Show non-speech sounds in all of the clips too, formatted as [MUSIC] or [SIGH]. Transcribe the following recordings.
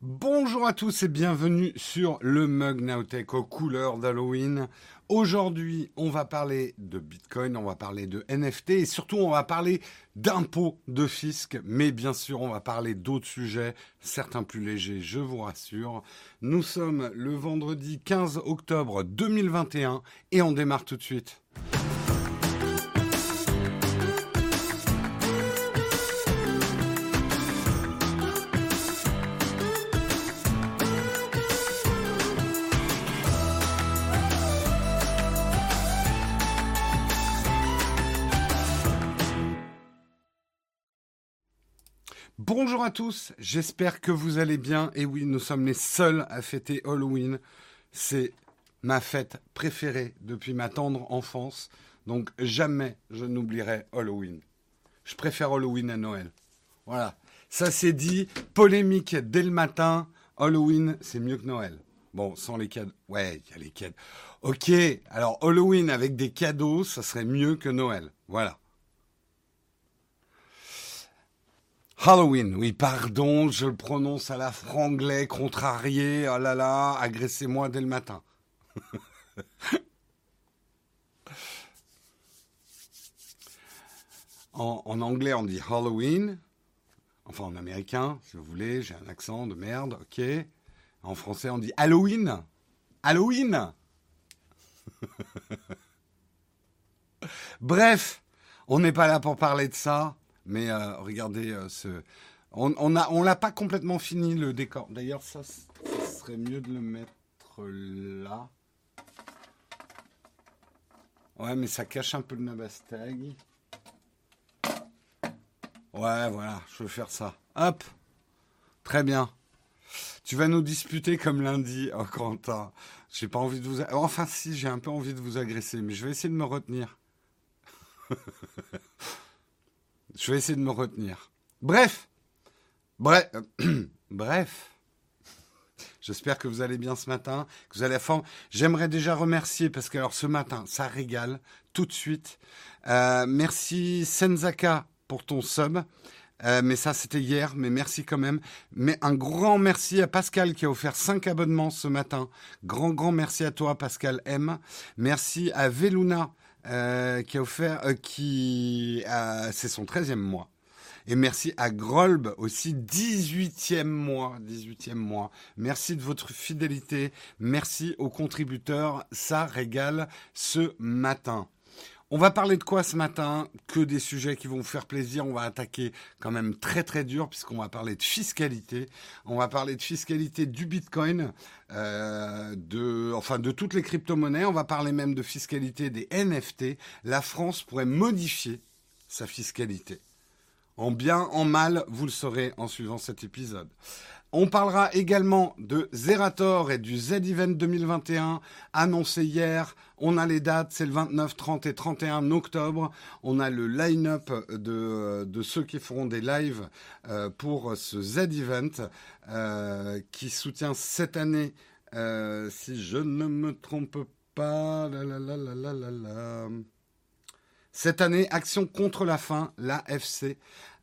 Bonjour à tous et bienvenue sur le Mug Nowtech aux couleurs d'Halloween. Aujourd'hui, on va parler de Bitcoin, on va parler de NFT et surtout on va parler d'impôts de fisc, mais bien sûr on va parler d'autres sujets, certains plus légers, je vous rassure. Nous sommes le vendredi 15 octobre 2021 et on démarre tout de suite. Bonjour à tous, j'espère que vous allez bien. Et oui, nous sommes les seuls à fêter Halloween. C'est ma fête préférée depuis ma tendre enfance. Donc jamais je n'oublierai Halloween. Je préfère Halloween à Noël. Voilà. Ça c'est dit. Polémique dès le matin. Halloween, c'est mieux que Noël. Bon, sans les cadeaux. Ouais, il y a les cadeaux. Ok, alors Halloween avec des cadeaux, ça serait mieux que Noël. Voilà. Halloween, oui, pardon, je le prononce à la franglais, contrarié, oh là là, agressez-moi dès le matin. [LAUGHS] en, en, anglais, on dit Halloween, enfin en américain, si vous voulez, j'ai un accent de merde, ok. En français, on dit Halloween. Halloween [LAUGHS] Bref, on n'est pas là pour parler de ça. Mais euh, regardez euh, ce. On on, a, on l'a pas complètement fini le décor. D'ailleurs, ça, ça, serait mieux de le mettre là. Ouais, mais ça cache un peu le Nabastag. Ouais, voilà, je veux faire ça. Hop Très bien. Tu vas nous disputer comme lundi, oh Quentin. J'ai pas envie de vous... Enfin si, j'ai un peu envie de vous agresser, mais je vais essayer de me retenir. [LAUGHS] Je vais essayer de me retenir. Bref, bref, [CLEARS THROAT] bref. J'espère que vous allez bien ce matin, que vous allez à forme. J'aimerais déjà remercier parce que alors ce matin, ça régale tout de suite. Euh, merci Senzaka pour ton sub. Euh, mais ça, c'était hier, mais merci quand même. Mais un grand merci à Pascal qui a offert 5 abonnements ce matin. Grand, grand merci à toi, Pascal M. Merci à Veluna euh, qui a offert, euh, qui c'est son 13e mois. Et merci à Grolb aussi, 18e mois, 18e mois. Merci de votre fidélité. Merci aux contributeurs. Ça régale ce matin. On va parler de quoi ce matin? Que des sujets qui vont vous faire plaisir. On va attaquer quand même très très dur puisqu'on va parler de fiscalité. On va parler de fiscalité du Bitcoin, euh, de, enfin de toutes les crypto-monnaies. On va parler même de fiscalité des NFT. La France pourrait modifier sa fiscalité. En bien, en mal, vous le saurez en suivant cet épisode. On parlera également de Zerator et du Z-Event 2021 annoncé hier. On a les dates, c'est le 29, 30 et 31 octobre. On a le line-up de, de, ceux qui feront des lives euh, pour ce Z-Event euh, qui soutient cette année, euh, si je ne me trompe pas, cette année, Action contre la faim, l'AFC.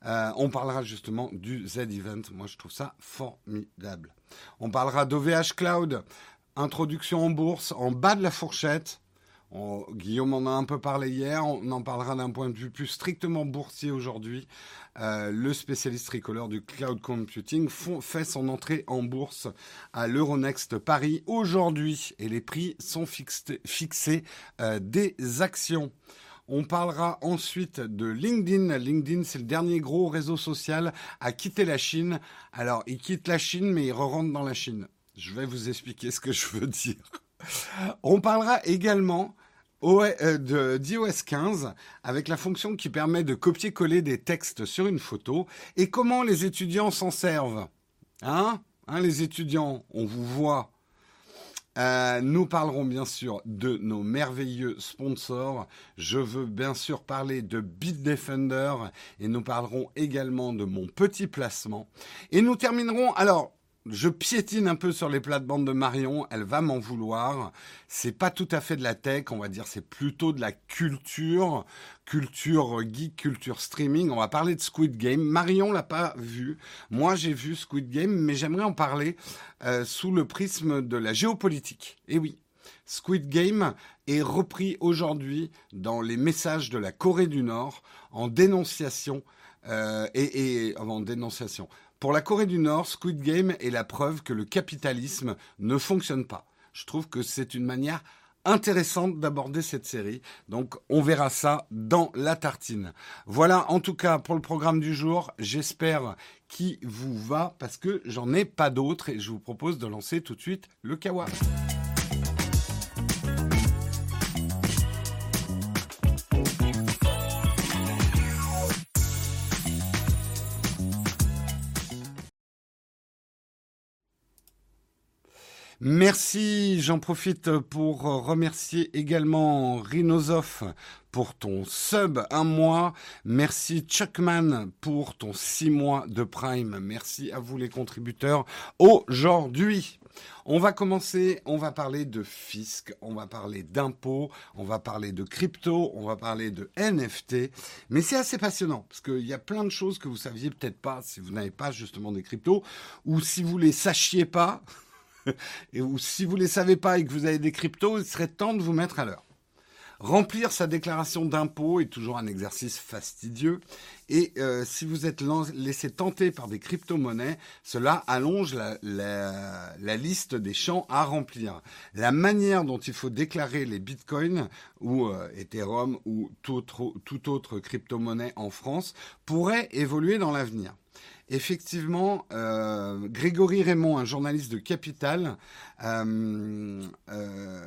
Euh, on parlera justement du Z-Event. Moi, je trouve ça formidable. On parlera d'OVH Cloud, introduction en bourse, en bas de la fourchette. Guillaume en a un peu parlé hier. On en parlera d'un point de vue plus strictement boursier aujourd'hui. Euh, le spécialiste tricolore du cloud computing fait son entrée en bourse à l'Euronext Paris aujourd'hui et les prix sont fixés euh, des actions. On parlera ensuite de LinkedIn. LinkedIn, c'est le dernier gros réseau social à quitter la Chine. Alors, il quitte la Chine, mais il re-rentre dans la Chine. Je vais vous expliquer ce que je veux dire. On parlera également euh, d'iOS 15 avec la fonction qui permet de copier-coller des textes sur une photo et comment les étudiants s'en servent? Hein, hein les étudiants, on vous voit euh, nous parlerons bien sûr de nos merveilleux sponsors. Je veux bien sûr parler de Bitdefender et nous parlerons également de mon petit placement. Et nous terminerons, alors, je piétine un peu sur les plates-bandes de Marion, elle va m'en vouloir. C'est pas tout à fait de la tech, on va dire, c'est plutôt de la culture, culture geek, culture streaming. On va parler de Squid Game. Marion l'a pas vu. Moi, j'ai vu Squid Game, mais j'aimerais en parler euh, sous le prisme de la géopolitique. Et oui, Squid Game est repris aujourd'hui dans les messages de la Corée du Nord en dénonciation euh, et, et en dénonciation pour la Corée du Nord, Squid Game est la preuve que le capitalisme ne fonctionne pas. Je trouve que c'est une manière intéressante d'aborder cette série. Donc on verra ça dans la tartine. Voilà en tout cas pour le programme du jour. J'espère qu'il vous va parce que j'en ai pas d'autres et je vous propose de lancer tout de suite le kawa. Merci, j'en profite pour remercier également Rhinosof pour ton sub un mois. Merci Chuckman pour ton six mois de Prime. Merci à vous les contributeurs. Aujourd'hui, on va commencer, on va parler de fisc, on va parler d'impôts, on va parler de crypto, on va parler de NFT. Mais c'est assez passionnant parce qu'il y a plein de choses que vous saviez peut-être pas si vous n'avez pas justement des cryptos ou si vous les sachiez pas. [LAUGHS] et si vous ne les savez pas et que vous avez des cryptos, il serait temps de vous mettre à l'heure. Remplir sa déclaration d'impôt est toujours un exercice fastidieux. Et euh, si vous êtes laissé tenter par des crypto-monnaies, cela allonge la, liste des champs à remplir. La manière dont il faut déclarer les bitcoins ou euh, Ethereum ou toute autre crypto-monnaie en France pourrait évoluer dans l'avenir effectivement, euh, Grégory Raymond, un journaliste de Capital, euh, euh,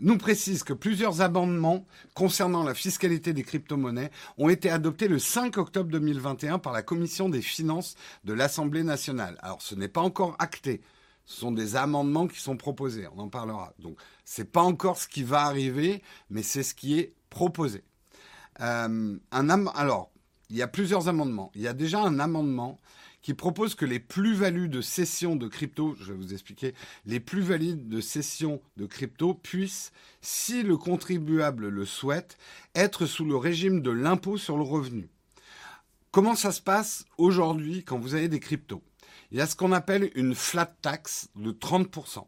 nous précise que plusieurs amendements concernant la fiscalité des crypto-monnaies ont été adoptés le 5 octobre 2021 par la Commission des finances de l'Assemblée nationale. Alors, ce n'est pas encore acté. Ce sont des amendements qui sont proposés. On en parlera. Donc, c'est pas encore ce qui va arriver, mais c'est ce qui est proposé. alors, il y a plusieurs amendements. Il y a déjà un amendement qui propose que les plus-values de cession de crypto, je vais vous expliquer, les plus-values de cession de crypto puissent, si le contribuable le souhaite, être sous le régime de l'impôt sur le revenu. Comment ça se passe aujourd'hui quand vous avez des cryptos? Il y a ce qu'on appelle une flat tax de 30%.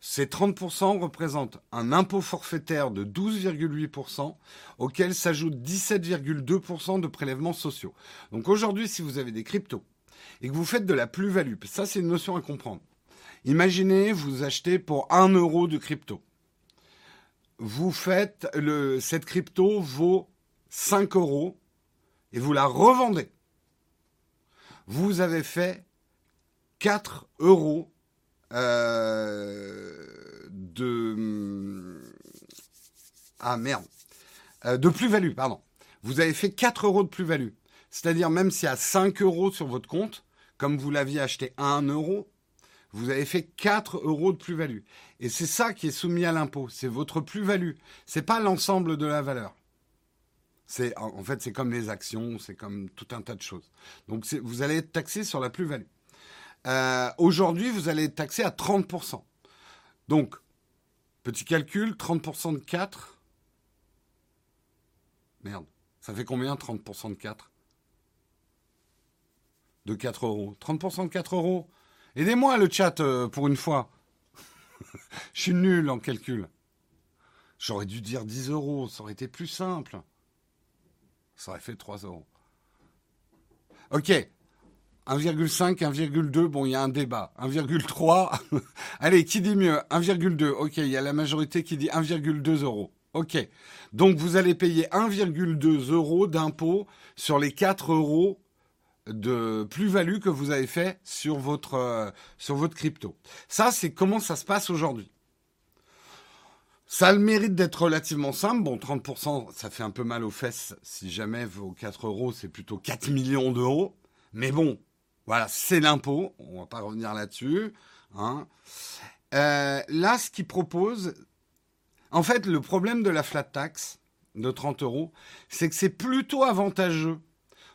Ces 30% représentent un impôt forfaitaire de 12,8% auquel s'ajoutent 17,2% de prélèvements sociaux. Donc aujourd'hui, si vous avez des cryptos et que vous faites de la plus-value, ça c'est une notion à comprendre. Imaginez, vous achetez pour 1 euro de crypto. Vous faites le, cette crypto vaut 5 euros et vous la revendez. Vous avez fait 4 euros de... Ah merde. Euh, de plus-value, pardon. Vous avez fait 4 euros de plus-value. C'est-à-dire même y a 5 euros sur votre compte, comme vous l'aviez acheté à 1 euro, vous avez fait 4 euros de plus-value. Et c'est ça qui est soumis à l'impôt. C'est votre plus-value. C'est pas l'ensemble de la valeur. C'est, en fait, c'est comme les actions, c'est comme tout un tas de choses. Donc, vous allez être taxé sur la plus-value. Euh, aujourd'hui, vous allez être taxé à 30%. Donc, petit calcul, 30% de 4. Merde, ça fait combien 30% de 4 De 4 euros. 30% de 4 euros Aidez-moi le chat euh, pour une fois. [LAUGHS] Je suis nul en calcul. J'aurais dû dire 10 euros, ça aurait été plus simple. Ça aurait fait 3 euros. Ok, 1,5, 1,2, bon, il y a un débat. 1,3, [LAUGHS] allez, qui dit mieux? 1,2, ok, il y a la majorité qui dit 1,2 euros. Ok, donc vous allez payer 1,2 euros d'impôt sur les 4 euros de plus-value que vous avez fait sur votre, euh, sur votre crypto. Ça, c'est comment ça se passe aujourd'hui. Ça a le mérite d'être relativement simple. Bon, 30%, ça fait un peu mal aux fesses. Si jamais vos 4 euros, c'est plutôt 4 millions d'euros. Mais bon, voilà, c'est l'impôt. On va pas revenir là-dessus. Hein. Euh, là, ce qu'ils proposent, en fait, le problème de la flat tax de 30 euros, c'est que c'est plutôt avantageux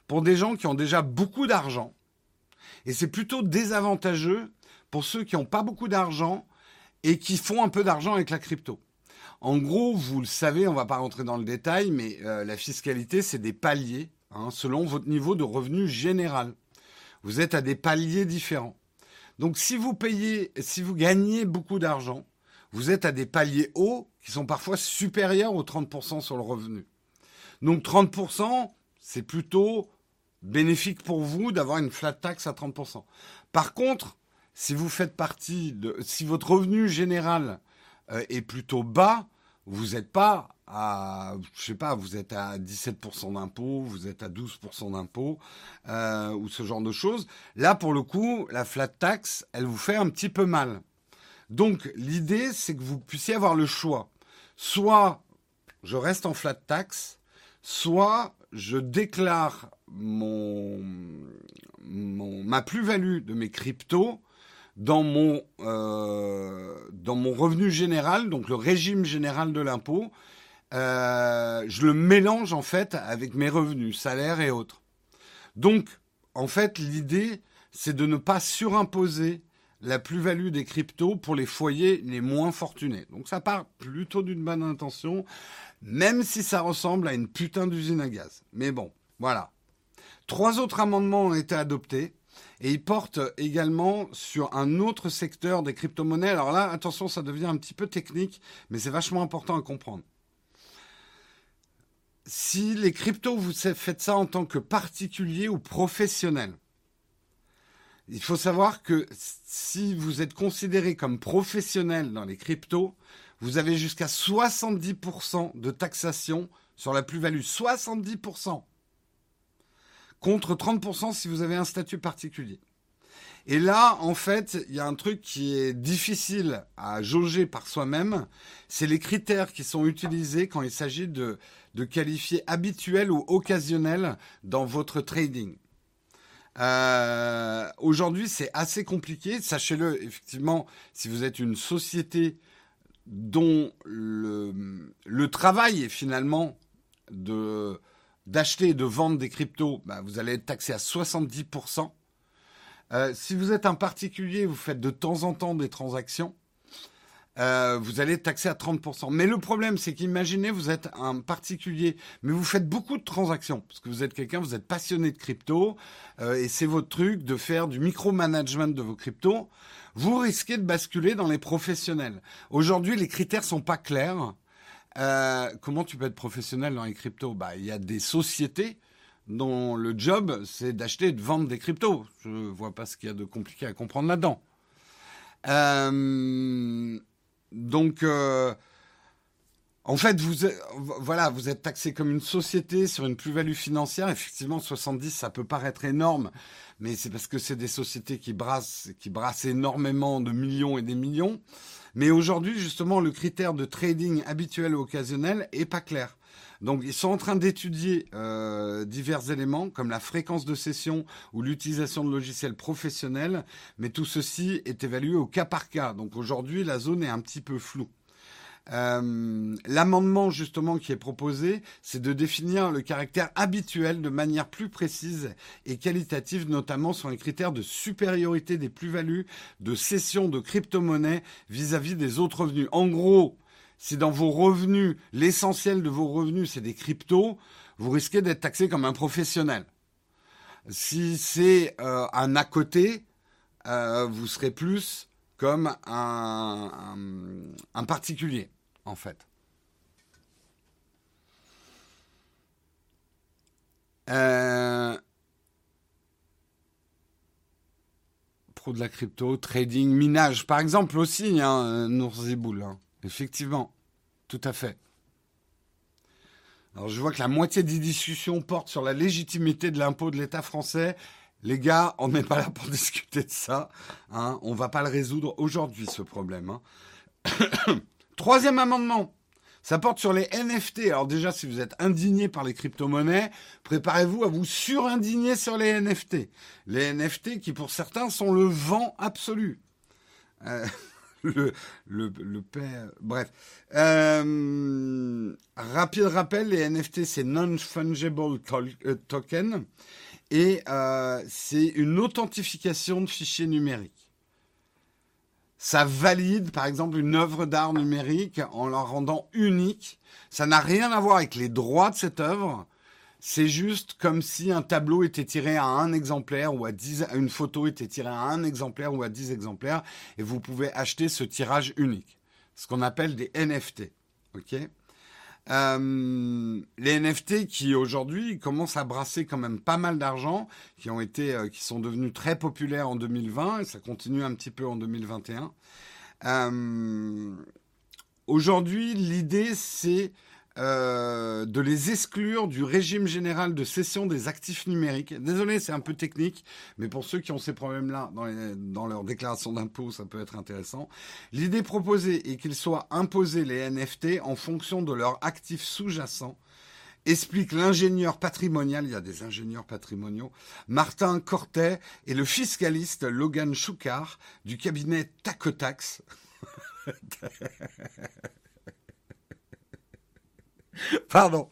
pour des gens qui ont déjà beaucoup d'argent et c'est plutôt désavantageux pour ceux qui n'ont pas beaucoup d'argent et qui font un peu d'argent avec la crypto. En gros, vous le savez, on ne va pas rentrer dans le détail, mais euh, la fiscalité, c'est des paliers hein, selon votre niveau de revenu général. Vous êtes à des paliers différents. Donc si vous payez, si vous gagnez beaucoup d'argent, vous êtes à des paliers hauts qui sont parfois supérieurs aux 30% sur le revenu. Donc 30%, c'est plutôt bénéfique pour vous d'avoir une flat tax à 30%. Par contre, si vous faites partie de, si votre revenu général euh, est plutôt bas, vous n'êtes pas à, je sais pas, vous êtes à 17% d'impôt, vous êtes à 12% d'impôt, euh, ou ce genre de choses. Là, pour le coup, la flat tax, elle vous fait un petit peu mal. Donc, l'idée, c'est que vous puissiez avoir le choix. Soit je reste en flat tax, soit je déclare mon, ma plus-value de mes cryptos dans mon, euh, dans mon revenu général, donc le régime général de l'impôt, euh, je le mélange en fait avec mes revenus, salaires et autres. Donc, en fait, l'idée, c'est de ne pas surimposer la plus-value des cryptos pour les foyers les moins fortunés. Donc ça part plutôt d'une bonne intention, même si ça ressemble à une putain d'usine à gaz. Mais bon, voilà. Trois autres amendements ont été adoptés. Et ils portent également sur un autre secteur des crypto-monnaies. Alors là, attention, ça devient un petit peu technique, mais c'est vachement important à comprendre. Si les cryptos, vous faites ça en tant que particulier ou professionnel, il faut savoir que si vous êtes considéré comme professionnel dans les cryptos, vous avez jusqu'à 70% de taxation sur la plus-value. 70% contre 30% si vous avez un statut particulier. Et là, en fait, il y a un truc qui est difficile à jauger par soi-même, c'est les critères qui sont utilisés quand il s'agit de, de qualifier habituel ou occasionnel dans votre trading. Euh, Aujourd'hui, c'est assez compliqué. Sachez-le, effectivement, si vous êtes une société dont le, travail est finalement d'acheter et de vendre des cryptos, bah, vous allez être taxé à 70%. Euh, si vous êtes un particulier, vous faites de temps en temps des transactions, euh, vous allez être taxé à 30%. Mais le problème, c'est qu'imaginez, vous êtes un particulier, mais vous faites beaucoup de transactions, parce que vous êtes quelqu'un, vous êtes passionné de crypto, euh, et c'est votre truc de faire du micromanagement de vos cryptos. Vous risquez de basculer dans les professionnels. Aujourd'hui, les critères sont pas clairs. Euh, comment tu peux être professionnel dans les cryptos? Bah, il y a des sociétés dont le job c'est d'acheter et de vendre des cryptos. Je vois pas ce qu'il y a de compliqué à comprendre là-dedans. Euh, donc, euh, en fait, vous, voilà, vous êtes taxé comme une société sur une plus-value financière. Effectivement, 70, ça peut paraître énorme, mais c'est parce que c'est des sociétés qui brassent, qui brassent énormément de millions et des millions. Mais aujourd'hui, justement, le critère de trading habituel ou occasionnel est pas clair. Donc, ils sont en train d'étudier euh, divers éléments comme la fréquence de session ou l'utilisation de logiciels professionnels, mais tout ceci est évalué au cas par cas. Donc, aujourd'hui, la zone est un petit peu floue. Euh, l'amendement justement qui est proposé, c'est de définir le caractère habituel de manière plus précise et qualitative, notamment sur les critères de supériorité des plus-values de cession de crypto-monnaies vis-à-vis des autres revenus. En gros, si dans vos revenus, l'essentiel de vos revenus, c'est des cryptos, vous risquez d'être taxé comme un professionnel. Si c'est euh, un à côté, euh, vous serez plus comme un, particulier, en fait. Euh, pro de la crypto, trading, minage, par exemple aussi, hein. Hein. Effectivement, tout à fait. Alors je vois que la moitié des discussions portent sur la légitimité de l'impôt de l'État français les gars, on n'est pas là pour [LAUGHS] discuter de ça. Hein. On va pas le résoudre aujourd'hui, ce problème. Hein. [COUGHS] Troisième amendement. Ça porte sur les NFT. Alors déjà, si vous êtes indigné par les crypto-monnaies, préparez-vous à vous surindigner sur les NFT. Les NFT qui, pour certains, sont le vent absolu. Euh, le, père... Bref. Euh, rapide rappel, les NFT, c'est Non-Fungible euh, Token. et euh, c'est une authentification de fichiers numériques. Ça valide, par exemple, une œuvre d'art numérique en la rendant unique. Ça n'a rien à voir avec les droits de cette œuvre. C'est juste comme si un tableau était tiré à un exemplaire ou à 10, une photo était tirée à un exemplaire ou à 10 exemplaires et vous pouvez acheter ce tirage unique. Ce qu'on appelle des NFT. OK? Euh, les NFT qui aujourd'hui commencent à brasser quand même pas mal d'argent, qui euh, qui sont devenus très populaires en 2020 et ça continue un petit peu en 2021. Euh, aujourd'hui, l'idée c'est euh, de les exclure du régime général de cession des actifs numériques. Désolé, c'est un peu technique, mais pour ceux qui ont ces problèmes-là dans, dans, leur déclaration d'impôt, ça peut être intéressant. L'idée proposée est qu'ils soient imposés les NFT en fonction de leurs actifs sous-jacents explique l'ingénieur patrimonial, il y a des ingénieurs patrimoniaux, Martin Cortet et le fiscaliste Logan Choukar du cabinet Tacotax. [LAUGHS] [LAUGHS] Pardon.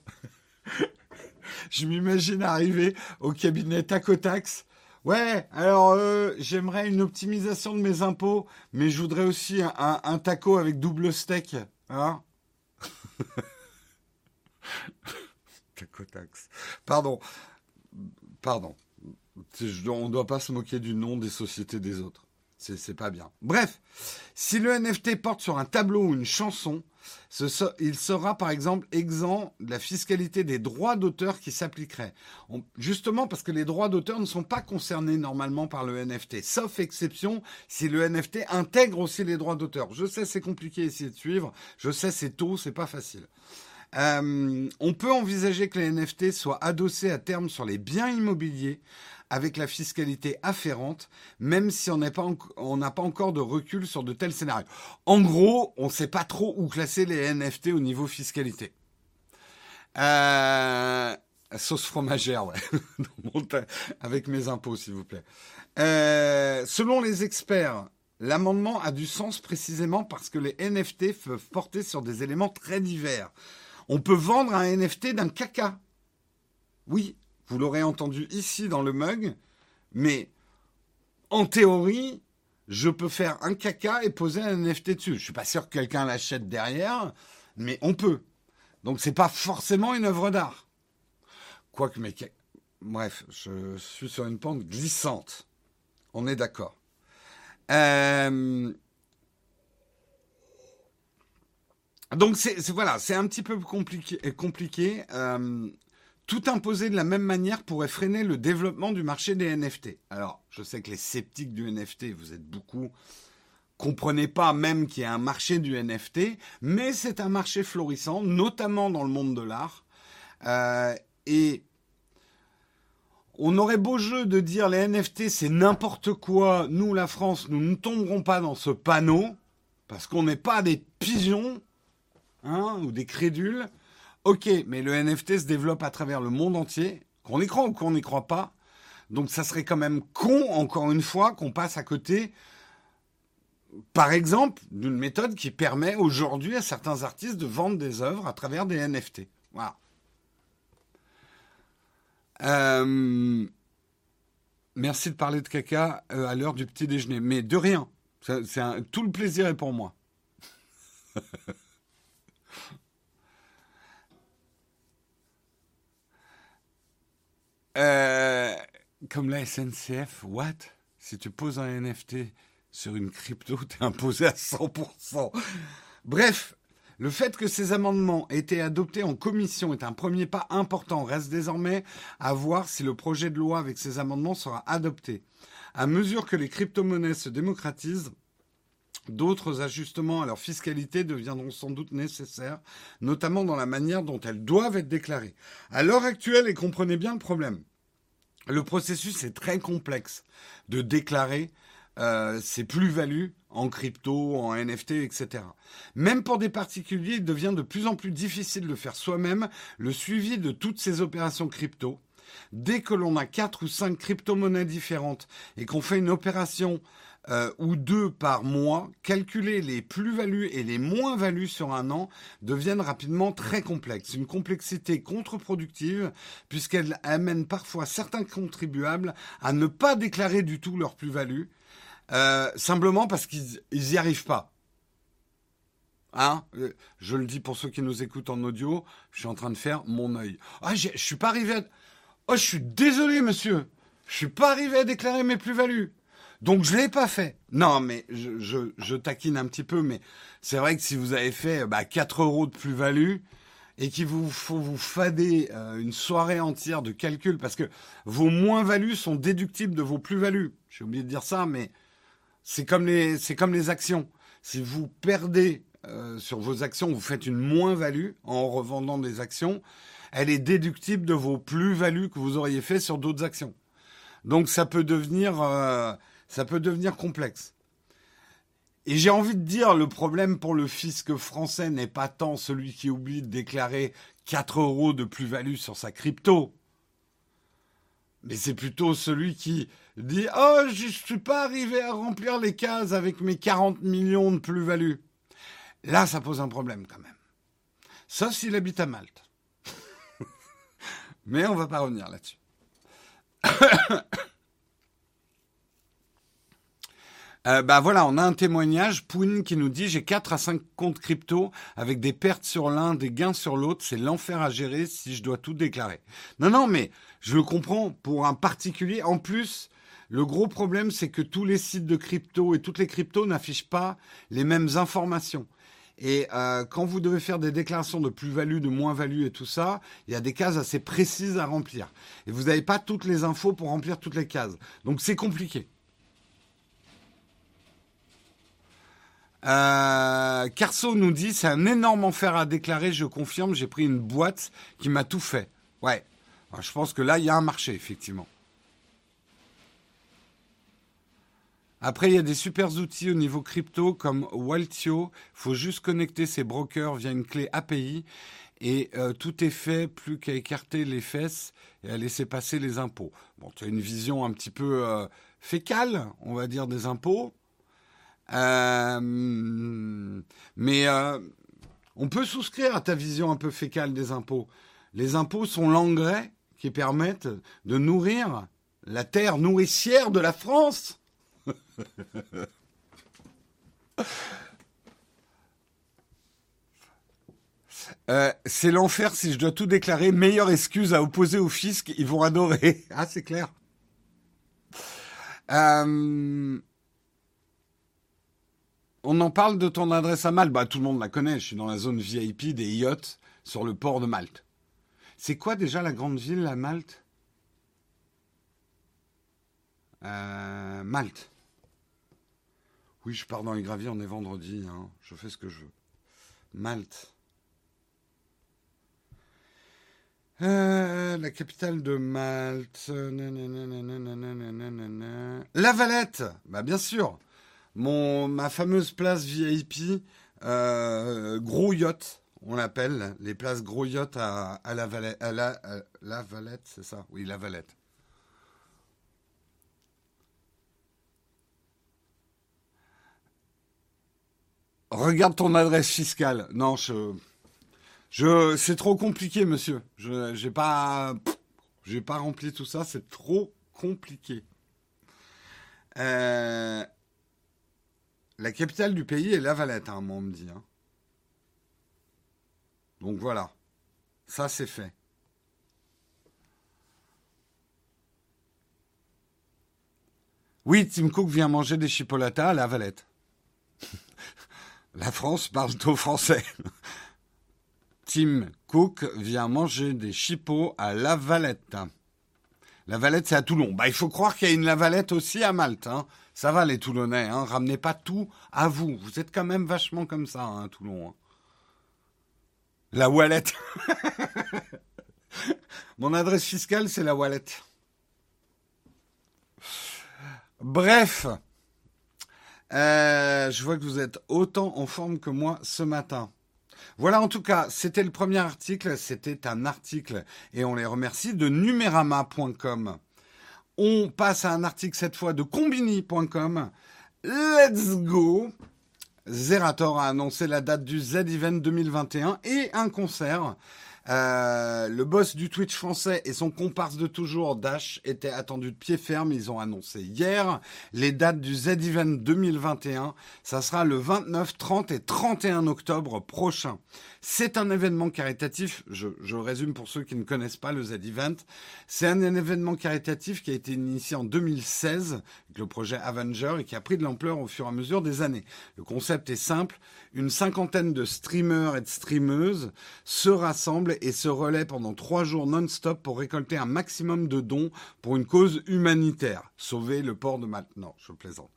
[LAUGHS] Je m'imagine arriver au cabinet Tacotax. Ouais, alors euh, j'aimerais une optimisation de mes impôts, mais je voudrais aussi un, taco avec double steak. Hein [LAUGHS] Tacotax. Pardon. Pardon. On ne doit pas se moquer du nom des sociétés des autres. C'est pas bien. Bref, si le NFT porte sur un tableau ou une chanson, il sera par exemple exempt de la fiscalité des droits d'auteur qui s'appliqueraient. Justement parce que les droits d'auteur ne sont pas concernés normalement par le NFT, sauf exception si le NFT intègre aussi les droits d'auteur. Je sais c'est compliqué essayer de suivre, je sais c'est tôt, c'est pas facile. Euh, on peut envisager que les NFT soient adossés à terme sur les biens immobiliers avec la fiscalité afférente, même si on n'a pas, encore de recul sur de tels scénarios. En gros, on ne sait pas trop où classer les NFT au niveau fiscalité. Euh, sauce fromagère, ouais. [LAUGHS] avec mes impôts, s'il vous plaît. Euh, selon les experts, l'amendement a du sens précisément parce que les NFT peuvent porter sur des éléments très divers. On peut vendre un NFT d'un caca. Oui, vous l'aurez entendu ici dans le mug, mais en théorie, je peux faire un caca et poser un NFT dessus. Je suis pas sûr que quelqu'un l'achète derrière, mais on peut. Donc c'est pas forcément une œuvre d'art. Quoique, mais bref, je suis sur une pente glissante. On est d'accord. Euh, donc c'est voilà, c'est un petit peu compliqué. compliqué. Euh, tout imposer de la même manière pourrait freiner le développement du marché des NFT. Alors, je sais que les sceptiques du NFT, vous êtes beaucoup, comprenez pas même qu'il y a un marché du NFT, mais c'est un marché florissant, notamment dans le monde de l'art. Euh, et on aurait beau jeu de dire les NFT c'est n'importe quoi, nous la France, nous ne tomberons pas dans ce panneau, parce qu'on n'est pas des pigeons, hein, ou des crédules. Ok, mais le NFT se développe à travers le monde entier, qu'on y croit ou qu'on n'y croit pas. Donc ça serait quand même con, encore une fois, qu'on passe à côté, par exemple, d'une méthode qui permet aujourd'hui à certains artistes de vendre des œuvres à travers des NFT. Voilà. Euh, merci de parler de caca euh, à l'heure du petit déjeuner, mais de rien. Tout le plaisir est pour moi. [LAUGHS] Euh, comme la SNCF, what? Si tu poses un NFT sur une crypto, t'es imposé à 100%. Bref, le fait que ces amendements aient été adoptés en commission est un premier pas important. Reste désormais à voir si le projet de loi avec ces amendements sera adopté. À mesure que les crypto-monnaies se démocratisent, D'autres ajustements à leur fiscalité deviendront sans doute nécessaires, notamment dans la manière dont elles doivent être déclarées. À l'heure actuelle, et comprenez bien le problème, le processus est très complexe de déclarer euh, ses plus-values en crypto, en NFT, etc. Même pour des particuliers, il devient de plus en plus difficile de faire soi-même le suivi de toutes ces opérations crypto Dès que l'on a quatre ou cinq crypto-monnaies différentes et qu'on fait une opération euh, ou deux par mois, calculer les plus-values et les moins-values sur un an deviennent rapidement très complexes. Une complexité contre-productive puisqu'elle amène parfois certains contribuables à ne pas déclarer du tout leur plus-value, euh, simplement parce qu'ils n'y arrivent pas. Hein? Euh, je le dis pour ceux qui nous écoutent en audio, je suis en train de faire mon œil. Ah, je suis pas arrivé à... Oh, je suis désolé, monsieur. Je suis pas arrivé à déclarer mes plus-values. Donc je l'ai pas fait. Non, mais je, je, je taquine un petit peu, mais c'est vrai que si vous avez fait bah, 4 euros de plus-value et qu'il vous faut vous fader euh, une soirée entière de calcul, parce que vos moins-values sont déductibles de vos plus-values. J'ai oublié de dire ça, mais c'est comme les, c'est comme les actions. Si vous perdez euh, sur vos actions, vous faites une moins-value en revendant des actions, elle est déductible de vos plus-values que vous auriez fait sur d'autres actions. Donc ça peut devenir euh, ça peut devenir complexe. Et j'ai envie de dire, le problème pour le fisc français n'est pas tant celui qui oublie de déclarer 4 euros de plus-value sur sa crypto, mais c'est plutôt celui qui dit Oh, je ne suis pas arrivé à remplir les cases avec mes 40 millions de plus-value. Là, ça pose un problème quand même. Sauf s'il habite à Malte. [LAUGHS] mais on va pas revenir là-dessus. [LAUGHS] Euh, bah voilà, on a un témoignage, Poun qui nous dit j'ai 4 à 5 comptes crypto avec des pertes sur l'un, des gains sur l'autre, c'est l'enfer à gérer si je dois tout déclarer. Non, non, mais je le comprends pour un particulier. En plus, le gros problème, c'est que tous les sites de crypto et toutes les cryptos n'affichent pas les mêmes informations. Et euh, quand vous devez faire des déclarations de plus-value, de moins-value et tout ça, il y a des cases assez précises à remplir. Et vous n'avez pas toutes les infos pour remplir toutes les cases. Donc c'est compliqué. Euh, Carso nous dit c'est un énorme enfer à déclarer, je confirme, j'ai pris une boîte qui m'a tout fait. Ouais, je pense que là, il y a un marché, effectivement. Après, il y a des super outils au niveau crypto comme Waltio. Il faut juste connecter ses brokers via une clé API et euh, tout est fait plus qu'à écarter les fesses et à laisser passer les impôts. Bon, tu as une vision un petit peu euh, fécale, on va dire, des impôts. Euh, mais euh, on peut souscrire à ta vision un peu fécale des impôts. Les impôts sont l'engrais qui permettent de nourrir la terre nourricière de la France. [LAUGHS] Euh, c'est l'enfer si je dois tout déclarer. Meilleure excuse à opposer au fisc, ils vont adorer. [LAUGHS] Ah, c'est clair. On en parle de ton adresse à Malte. Bah, tout le monde la connaît. Je suis dans la zone VIP des yachts sur le port de Malte. C'est quoi déjà la grande ville à Malte? Euh, Malte. Oui, je pars dans les graviers, on est vendredi. Hein. Je fais ce que je veux. Malte. Euh, la capitale de Malte. La Valette. Bah bien sûr mon, ma fameuse place VIP, euh, gros yacht, on l'appelle, les places gros yacht à, la Valette, c'est ça? Oui, la Valette. Regarde ton adresse fiscale. Non, je, je, c'est trop compliqué, monsieur. Je, j'ai pas, pas rempli tout ça. C'est trop compliqué. Euh, la capitale du pays est La Valette, hein, on me dit. Hein. Donc voilà, ça c'est fait. Oui, Tim Cook vient manger des chipolatas à La Valette. [LAUGHS] La France parle au français. [LAUGHS] Tim Cook vient manger des chipots à La Valette. La Valette, c'est à Toulon. Bah, il faut croire qu'il y a une La Valette aussi à Malte. Hein. Ça va les Toulonnais, hein. ramenez pas tout à vous. Vous êtes quand même vachement comme ça, hein, Toulon. Hein. La wallet. [LAUGHS] Mon adresse fiscale, c'est la wallet. Bref, euh, je vois que vous êtes autant en forme que moi ce matin. Voilà, en tout cas, c'était le premier article. C'était un article, et on les remercie, de numerama.com. On passe à un article cette fois de combini.com. Let's go Zerator a annoncé la date du Z-Event 2021 et un concert euh, le boss du Twitch français et son comparse de toujours, Dash, étaient attendus de pied ferme. Ils ont annoncé hier les dates du Z-Event 2021. Ça sera le 29, 30 et 31 octobre prochain. C'est un événement caritatif, je, je, résume pour ceux qui ne connaissent pas le Z-Event, c'est un, événement caritatif qui a été initié en 2016 avec le projet Avenger et qui a pris de l'ampleur au fur et à mesure des années. Le concept est simple, une cinquantaine de streamers et de streameuses se rassemblent et se relaient pendant trois jours non-stop pour récolter un maximum de dons pour une cause humanitaire. Sauver le port de Malte. Non, je plaisante.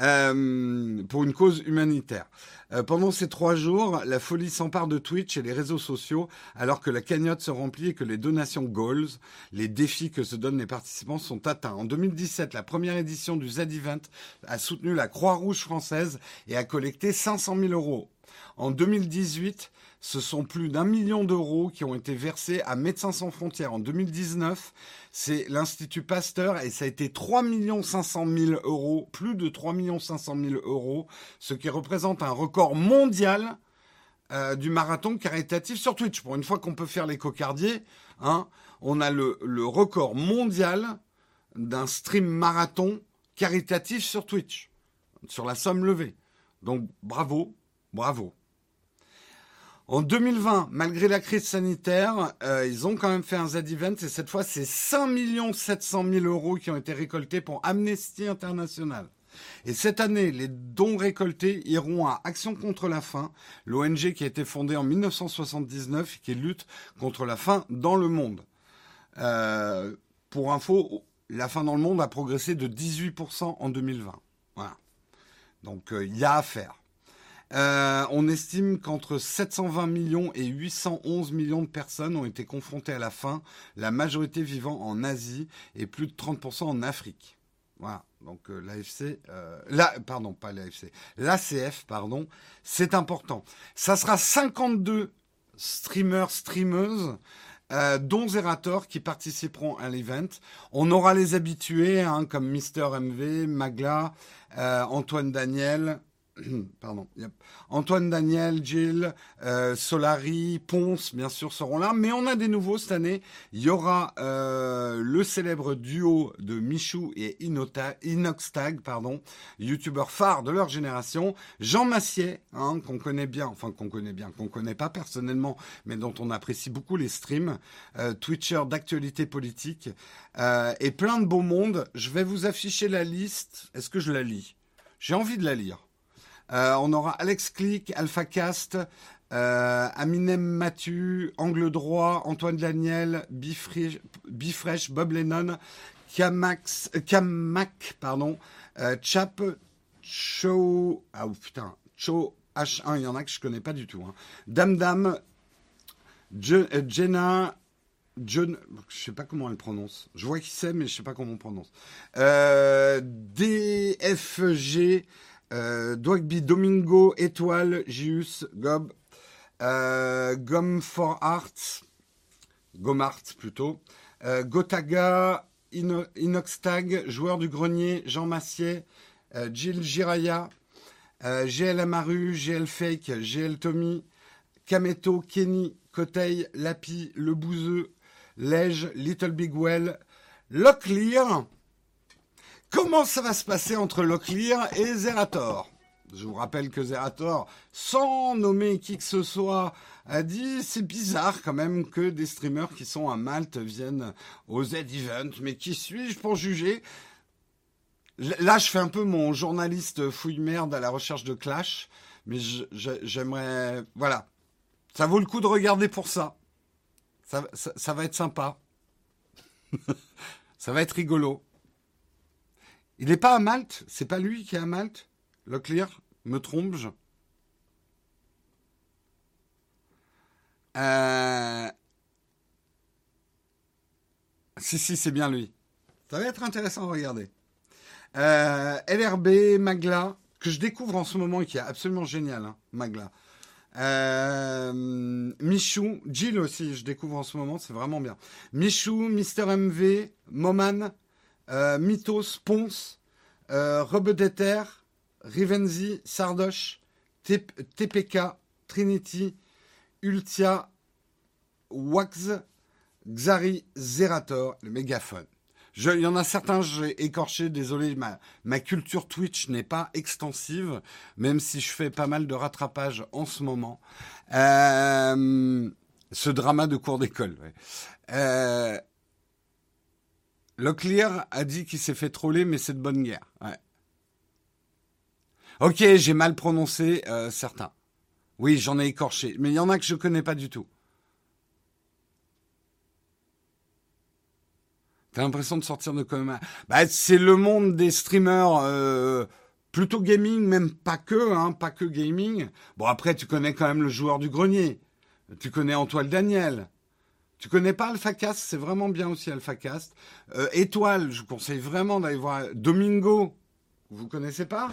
Euh, pour une cause humanitaire. Euh, pendant ces trois jours, la folie s'empare de Twitch et les réseaux sociaux, alors que la cagnotte se remplit et que les donations goals, les défis que se donnent les participants, sont atteints. En 2017, la première édition du Z-Event a soutenu la Croix-Rouge française et a collecté 500 000 euros. En 2018, ce sont plus d'un million d'euros qui ont été versés à Médecins sans frontières. En 2019, c'est l'Institut Pasteur et ça a été 3 500 000 euros, plus de 3 500 000 euros, ce qui représente un record mondial euh, du marathon caritatif sur Twitch. Pour une fois qu'on peut faire les cocardiers, hein, on a le, le record mondial d'un stream marathon caritatif sur Twitch, sur la somme levée. Donc bravo, bravo. En 2020, malgré la crise sanitaire, euh, ils ont quand même fait un Z-Event et cette fois, c'est 5 700 000 euros qui ont été récoltés pour Amnesty International. Et cette année, les dons récoltés iront à Action contre la faim, l'ONG qui a été fondée en 1979 et qui lutte contre la faim dans le monde. Euh, pour info, la faim dans le monde a progressé de 18% en 2020. Voilà. Donc euh, il y a à faire. Euh, on estime qu'entre 720 millions et 811 millions de personnes ont été confrontées à la faim, la majorité vivant en Asie et plus de 30% en Afrique. Voilà. Donc euh, l'AFC, euh, pardon, pas l'AFC, l'ACF, pardon, c'est important. Ça sera 52 streamers, streameuses, dont Zerator, qui participeront à l'event. On aura les habitués, hein, comme Mister MV, Magla, Antoine Daniel, [CLEARS THROAT] Pardon. Antoine Daniel, Gilles, euh, Solari, Ponce, bien sûr, seront là. Mais on a des nouveaux cette année. Il y aura euh, le célèbre duo de Michou et Inota, Inoxtag, pardon, youtubeur phare de leur génération. Jean Massier, hein, qu'on connaît bien, enfin qu'on connaît bien, qu'on connaît pas personnellement, mais dont on apprécie beaucoup les streams. Euh, Twitcher d'actualité politique. et plein de beau monde. Je vais vous afficher la liste. Est-ce que je la lis? J'ai envie de la lire. Euh, on aura Alex Click, AlphaCast, euh, Aminem Mathieu, Angle Droit, Antoine Daniel, Bifresh, Bob Lennon, Kamax, Kamak, pardon, euh, Chap, Cho, ah putain, Cho H1, il y en a que je connais pas du tout. Hein. Dame Dame, Jenna, John, je sais pas comment elle prononce. Je vois qui c'est, mais je sais pas comment on prononce. DFG, euh, Dwagby Domingo, Étoile, Gius, Gob, euh, Gom for Arts, Gomart plutôt, euh, Gotaga, Inoxtag, joueur du grenier, Jean Massier, euh, Jill Giraya, euh, GL Amaru, GL Fake, GL Tommy, Kameto, Kenny, Kotei, Lapi, Le Bouzeux, Lège, Little Big Well, Locklear, Comment ça va se passer entre Locklear et Zerator? Je vous rappelle que Zerator, sans nommer qui que ce soit, a dit c'est bizarre quand même que des streamers qui sont à Malte viennent au Z-Event, mais qui suis-je pour juger? Là, je fais un peu mon journaliste fouille-merde à la recherche de Clash, mais j'aimerais... Voilà. Ça vaut le coup de regarder pour ça. Ça, ça va être sympa. [LAUGHS] ça va être rigolo. Il n'est pas à Malte? C'est pas lui qui est à Malte? Locklear? Me trompe-je? Euh... Si, si, c'est bien lui. Ça va être intéressant à regarder. Euh, LRB, Magla, que je découvre en ce moment et qui est absolument génial, hein, Magla. Euh, Michou, Jill aussi, je découvre en ce moment, c'est vraiment bien. Michou, Mister MV, Moman, euh, Mythos, Ponce, euh, Rivenzi, Sardoche, TPK, Trinity, Ultia, Wax, Xari, Zerator, le mégaphone. il y en a certains, j'ai écorché, désolé, ma, ma culture Twitch n'est pas extensive, même si je fais pas mal de rattrapage en ce moment. Euh, ce drama de cours d'école. Euh, Locklear a dit qu'il s'est fait troller, mais c'est de bonne guerre. Ouais. Ok, j'ai mal prononcé euh, certains. Oui, j'en ai écorché, mais il y en a que je connais pas du tout. T'as l'impression de sortir de comme bah, c'est le monde des streamers euh, plutôt gaming, même pas que, hein, pas que gaming. Bon après, tu connais quand même le joueur du grenier. Tu connais Antoine Daniel. Tu connais pas AlphaCast, c'est vraiment bien aussi AlphaCast. Euh, Étoile, je vous conseille vraiment d'aller voir. Domingo, vous connaissez pas?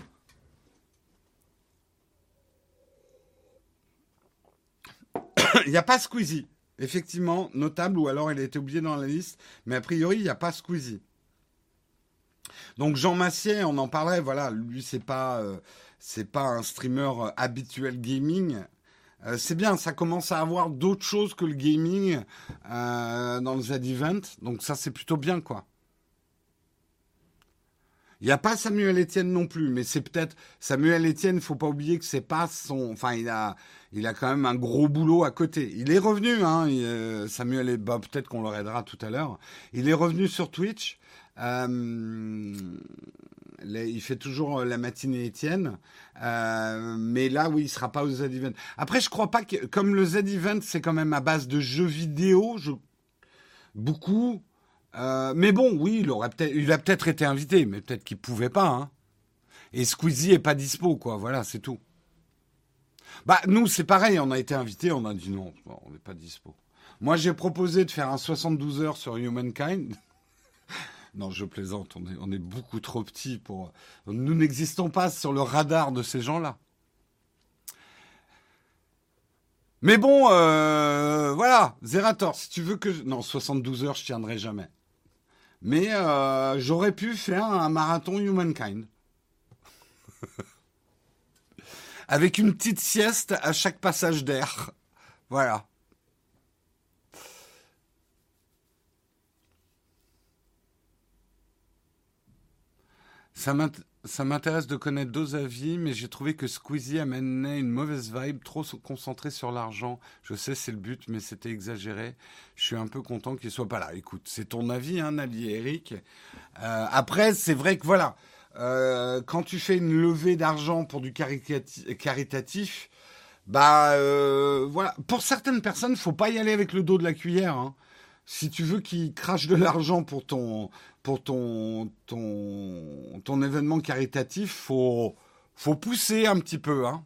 [COUGHS] Il n'y a pas Squeezie. Effectivement, notable, ou alors il a été oublié dans la liste, mais a priori, il n'y a pas Squeezie. Donc Jean Massier, on en parlait, voilà, lui c'est pas euh, c'est pas un streamer euh, habituel gaming. Euh, c'est bien, ça commence à avoir d'autres choses que le gaming dans le Z-Event, donc ça c'est plutôt bien quoi. Il n'y a pas Samuel Etienne non plus, mais c'est peut-être Samuel Etienne. Il faut pas oublier que c'est pas son. Enfin, il a, il a quand même un gros boulot à côté. Il est revenu, hein. Euh, Samuel et bah, peut-être qu'on le aidera tout à l'heure. Il est revenu sur Twitch. Euh, il fait toujours la matinée Etienne, euh, mais là oui, il sera pas au Z Event. Après, je crois pas que comme le Z Event, c'est quand même à base de jeux vidéo, beaucoup. Euh, mais bon, oui, il aurait peut-être, il a peut-être été invité, mais peut-être qu'il pouvait pas. Hein. Et Squeezie est pas dispo, quoi. Voilà, c'est tout. Bah nous, c'est pareil. On a été invité, on a dit non, on n'est pas dispo. Moi, j'ai proposé de faire un 72 heures sur Humankind. Non, je plaisante. On est, beaucoup trop petits pour. Nous n'existons pas sur le radar de ces gens-là. Mais bon, euh, voilà, Zerator, si tu veux que... Non, 72 heures, je tiendrai jamais. Mais euh, j'aurais pu faire un marathon Humankind. [LAUGHS] Avec une petite sieste à chaque passage d'air. Voilà. Ça m'intéresse de connaître d'autres avis, mais j'ai trouvé que Squeezie amenait une mauvaise vibe, trop concentré sur l'argent. Je sais, c'est le but, mais c'était exagéré. Je suis un peu content qu'il soit pas là. Écoute, c'est ton avis, hein, Nali Eric. Euh, après, c'est vrai que voilà, euh, quand tu fais une levée d'argent pour du caritatif, bah euh, voilà, pour certaines personnes, faut pas y aller avec le dos de la cuillère. Hein si tu veux qu'ils crachent de l'argent pour ton pour ton ton événement caritatif, faut faut pousser un petit peu, hein.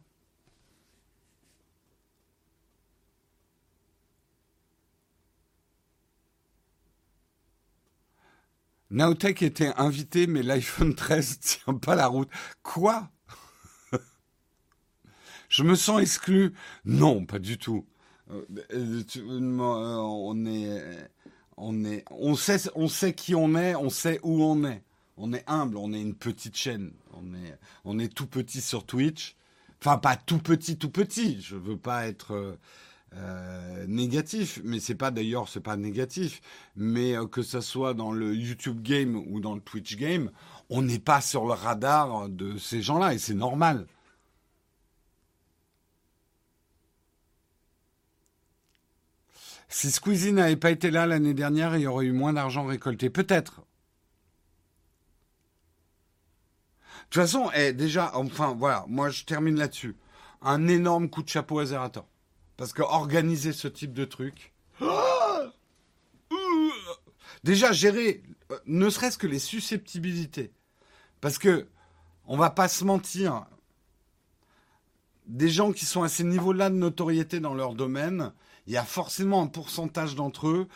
Naotech était invité, mais l'iPhone [LAUGHS] 13 tient pas la route. Quoi? [LAUGHS] Je me sens exclu. Non, pas du tout. Euh, euh, euh, on est, on est, on sait, on sait qui on est, on sait où on est. On est humble, on est une petite chaîne. On est, on est tout petit sur Twitch. Enfin, pas tout petit, tout petit. Je veux pas être négatif, mais c'est pas d'ailleurs, c'est pas négatif. Mais que ce soit dans le YouTube game ou dans le Twitch game, on n'est pas sur le radar de ces gens-là et c'est normal. Si Squeezie n'avait pas été là l'année dernière, il y aurait eu moins d'argent récolté. Peut-être. De toute façon, eh, déjà, enfin, voilà, moi je termine là-dessus. Un énorme coup de chapeau à Zerator. Parce que organiser ce type de truc. [GASPS] déjà, gérer, euh, ne serait-ce que les susceptibilités. Parce que, on va pas se mentir, des gens qui sont à ces niveaux-là de notoriété dans leur domaine, il y a forcément un pourcentage d'entre eux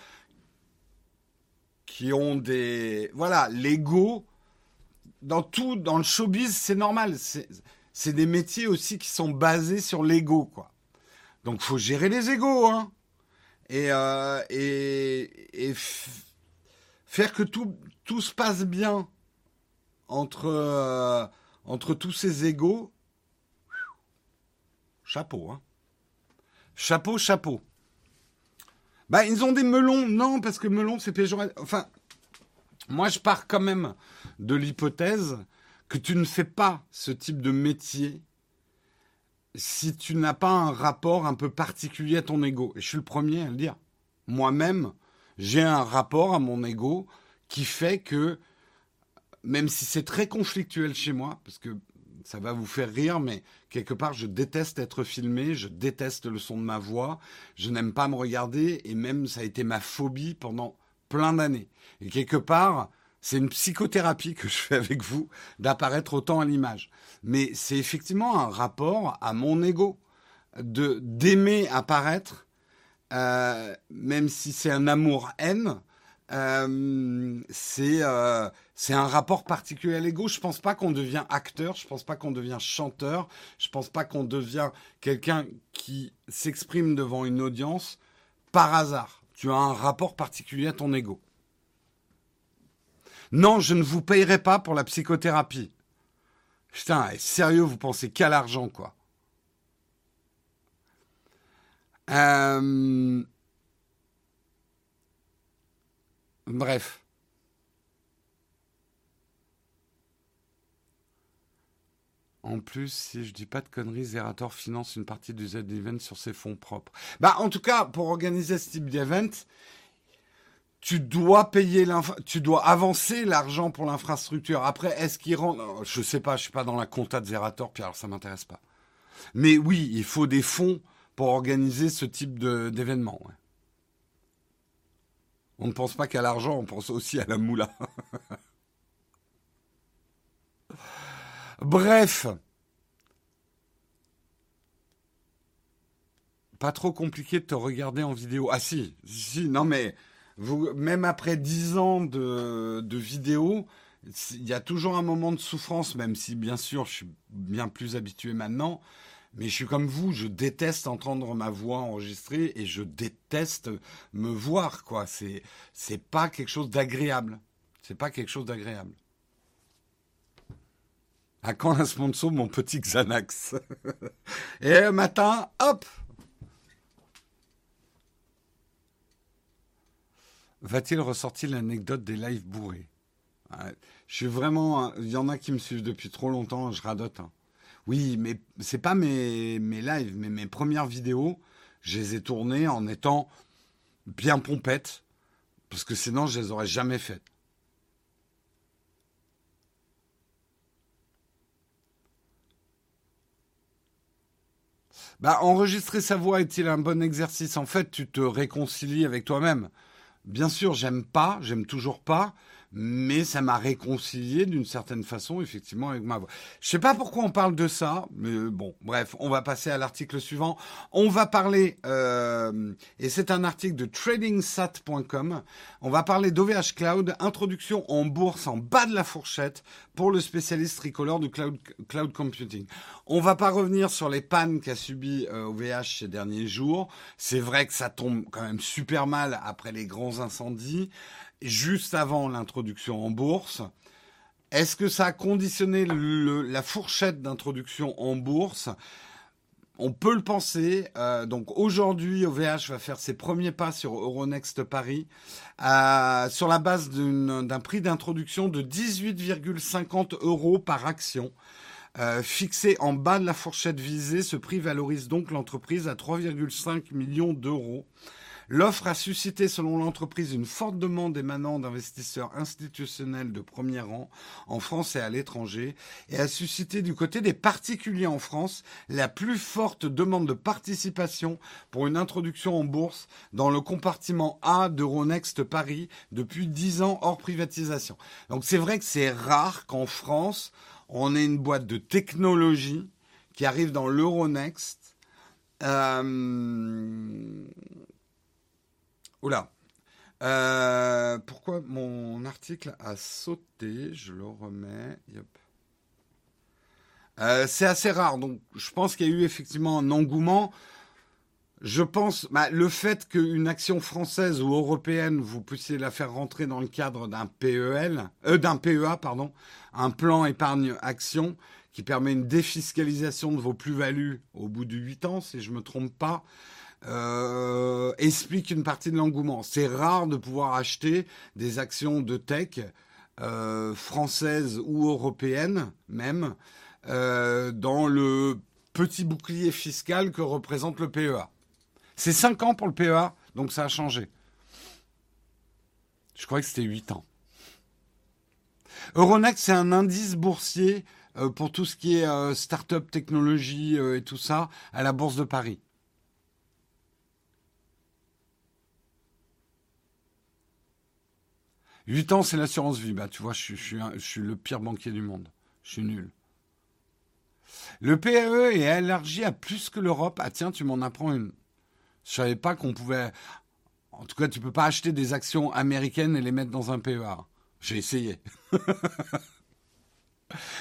qui ont des... Voilà, l'ego, dans tout, dans le showbiz, c'est normal. C'est des métiers aussi qui sont basés sur l'ego, quoi. Donc faut gérer les égaux, hein. Et, euh, faire que tout, se passe bien entre, euh, tous ces égaux. Chapeau, hein. Chapeau, chapeau. Bah, ils ont des melons. Non, parce que melon, c'est péjoratif. Enfin, moi, je pars quand même de l'hypothèse que tu ne fais pas ce type de métier si tu n'as pas un rapport un peu particulier à ton ego. Et je suis le premier à le dire. Moi-même, j'ai un rapport à mon ego qui fait que, même si c'est très conflictuel chez moi, parce que ça va vous faire rire, mais quelque part, je déteste être filmé, je déteste le son de ma voix, je n'aime pas me regarder, et même ça a été ma phobie pendant plein d'années. Et quelque part, c'est une psychothérapie que je fais avec vous d'apparaître autant à l'image. Mais c'est effectivement un rapport à mon ego, de d'aimer apparaître, euh, même si c'est un amour-haine, euh, c'est euh, c'est un rapport particulier à l'ego. Je pense pas qu'on devient acteur, je pense pas qu'on devient chanteur, je pense pas qu'on devient quelqu'un qui s'exprime devant une audience par hasard. Tu as un rapport particulier à ton ego. Non, je ne vous payerai pas pour la psychothérapie. Putain, sérieux, vous pensez qu'à l'argent, quoi? Euh, bref. En plus, si je dis pas de conneries, Zerator finance une partie du Z-Event sur ses fonds propres. Bah, en tout cas, pour organiser ce type d'event, tu dois payer tu dois avancer l'argent pour l'infrastructure. Après, est-ce qu'il rentre Je sais pas, je suis pas dans la compta de Zerator, puis alors ça m'intéresse pas. Mais oui, il faut des fonds pour organiser ce type d'événement. On ne pense pas qu'à l'argent, on pense aussi à la moula. [LAUGHS] Bref. Pas trop compliqué de te regarder en vidéo. Ah si, si, non mais vous, même après dix ans de, de vidéos, il y a toujours un moment de souffrance, même si bien sûr je suis bien plus habitué maintenant. Mais je suis comme vous, je déteste entendre ma voix enregistrée et je déteste me voir, quoi. C'est, c'est pas quelque chose d'agréable. C'est pas quelque chose d'agréable. À quand un sponsor, mon petit Xanax? [LAUGHS] Et un matin, hop Va-t-il ressortir l'anecdote des lives bourrés? Je suis vraiment. Il y en a qui me suivent depuis trop longtemps, je radote. Hein. Oui, mais c'est pas mes, mes lives, mais mes premières vidéos, je les ai tournées en étant bien pompettes, parce que sinon je les aurais jamais faites. Bah, enregistrer sa voix est-il un bon exercice? En fait, tu te réconcilies avec toi-même. Bien sûr, j'aime pas, j'aime toujours pas, mais ça m'a réconcilié d'une certaine façon, effectivement, avec ma voix. Je sais pas pourquoi on parle de ça, mais bon, bref, on va passer à l'article suivant. On va parler, euh, et c'est un article de tradingsat.com, on va parler d'OVH Cloud, introduction en bourse en bas de la fourchette pour le spécialiste tricolore du cloud, cloud computing. On va pas revenir sur les pannes qu'a subi OVH euh, ces derniers jours. C'est vrai que ça tombe quand même super mal après les grands incendies juste avant l'introduction en bourse. Est-ce que ça a conditionné la fourchette d'introduction en bourse? On peut le penser. Euh, donc aujourd'hui, OVH va faire ses premiers pas sur Euronext Paris euh, sur la base d'un prix d'introduction de 18,50 euros par action. Euh, fixé en bas de la fourchette visée, ce prix valorise donc l'entreprise à 3,5 millions d'euros. L'offre a suscité, selon l'entreprise, une forte demande émanant d'investisseurs institutionnels de premier rang en France et à l'étranger et a suscité du côté des particuliers en France la plus forte demande de participation pour une introduction en bourse dans le compartiment A d'Euronext Paris depuis 10 ans hors privatisation. Donc c'est vrai que c'est rare qu'en France, on ait une boîte de technologie qui arrive dans l'Euronext. Euh, Oula. Euh, pourquoi mon article a sauté Je le remets. Euh, c'est assez rare, donc je pense qu'il y a eu effectivement un engouement. je pense, bah, le fait qu'une action française ou européenne, vous puissiez la faire rentrer dans le cadre d'un PEL, euh, d'un PEA, pardon, un plan épargne action qui permet une défiscalisation de vos plus-values au bout de 8 ans, si je me trompe pas, euh, explique une partie de l'engouement. C'est rare de pouvoir acheter des actions de tech euh, françaises ou européennes même euh, dans le petit bouclier fiscal que représente le PEA. C'est 5 ans pour le PEA, donc ça a changé. Je crois que c'était 8 ans. Euronext, c'est un indice boursier pour tout ce qui est start-up technologie et tout ça à la Bourse de Paris. Huit ans, c'est l'assurance vie. Bah, tu vois, je, suis le pire banquier du monde. Je suis nul. Le PAE est élargi à plus que l'Europe. Ah tiens, tu m'en apprends une. Je savais pas qu'on pouvait. En tout cas, tu peux pas acheter des actions américaines et les mettre dans un PEA. J'ai essayé. [LAUGHS]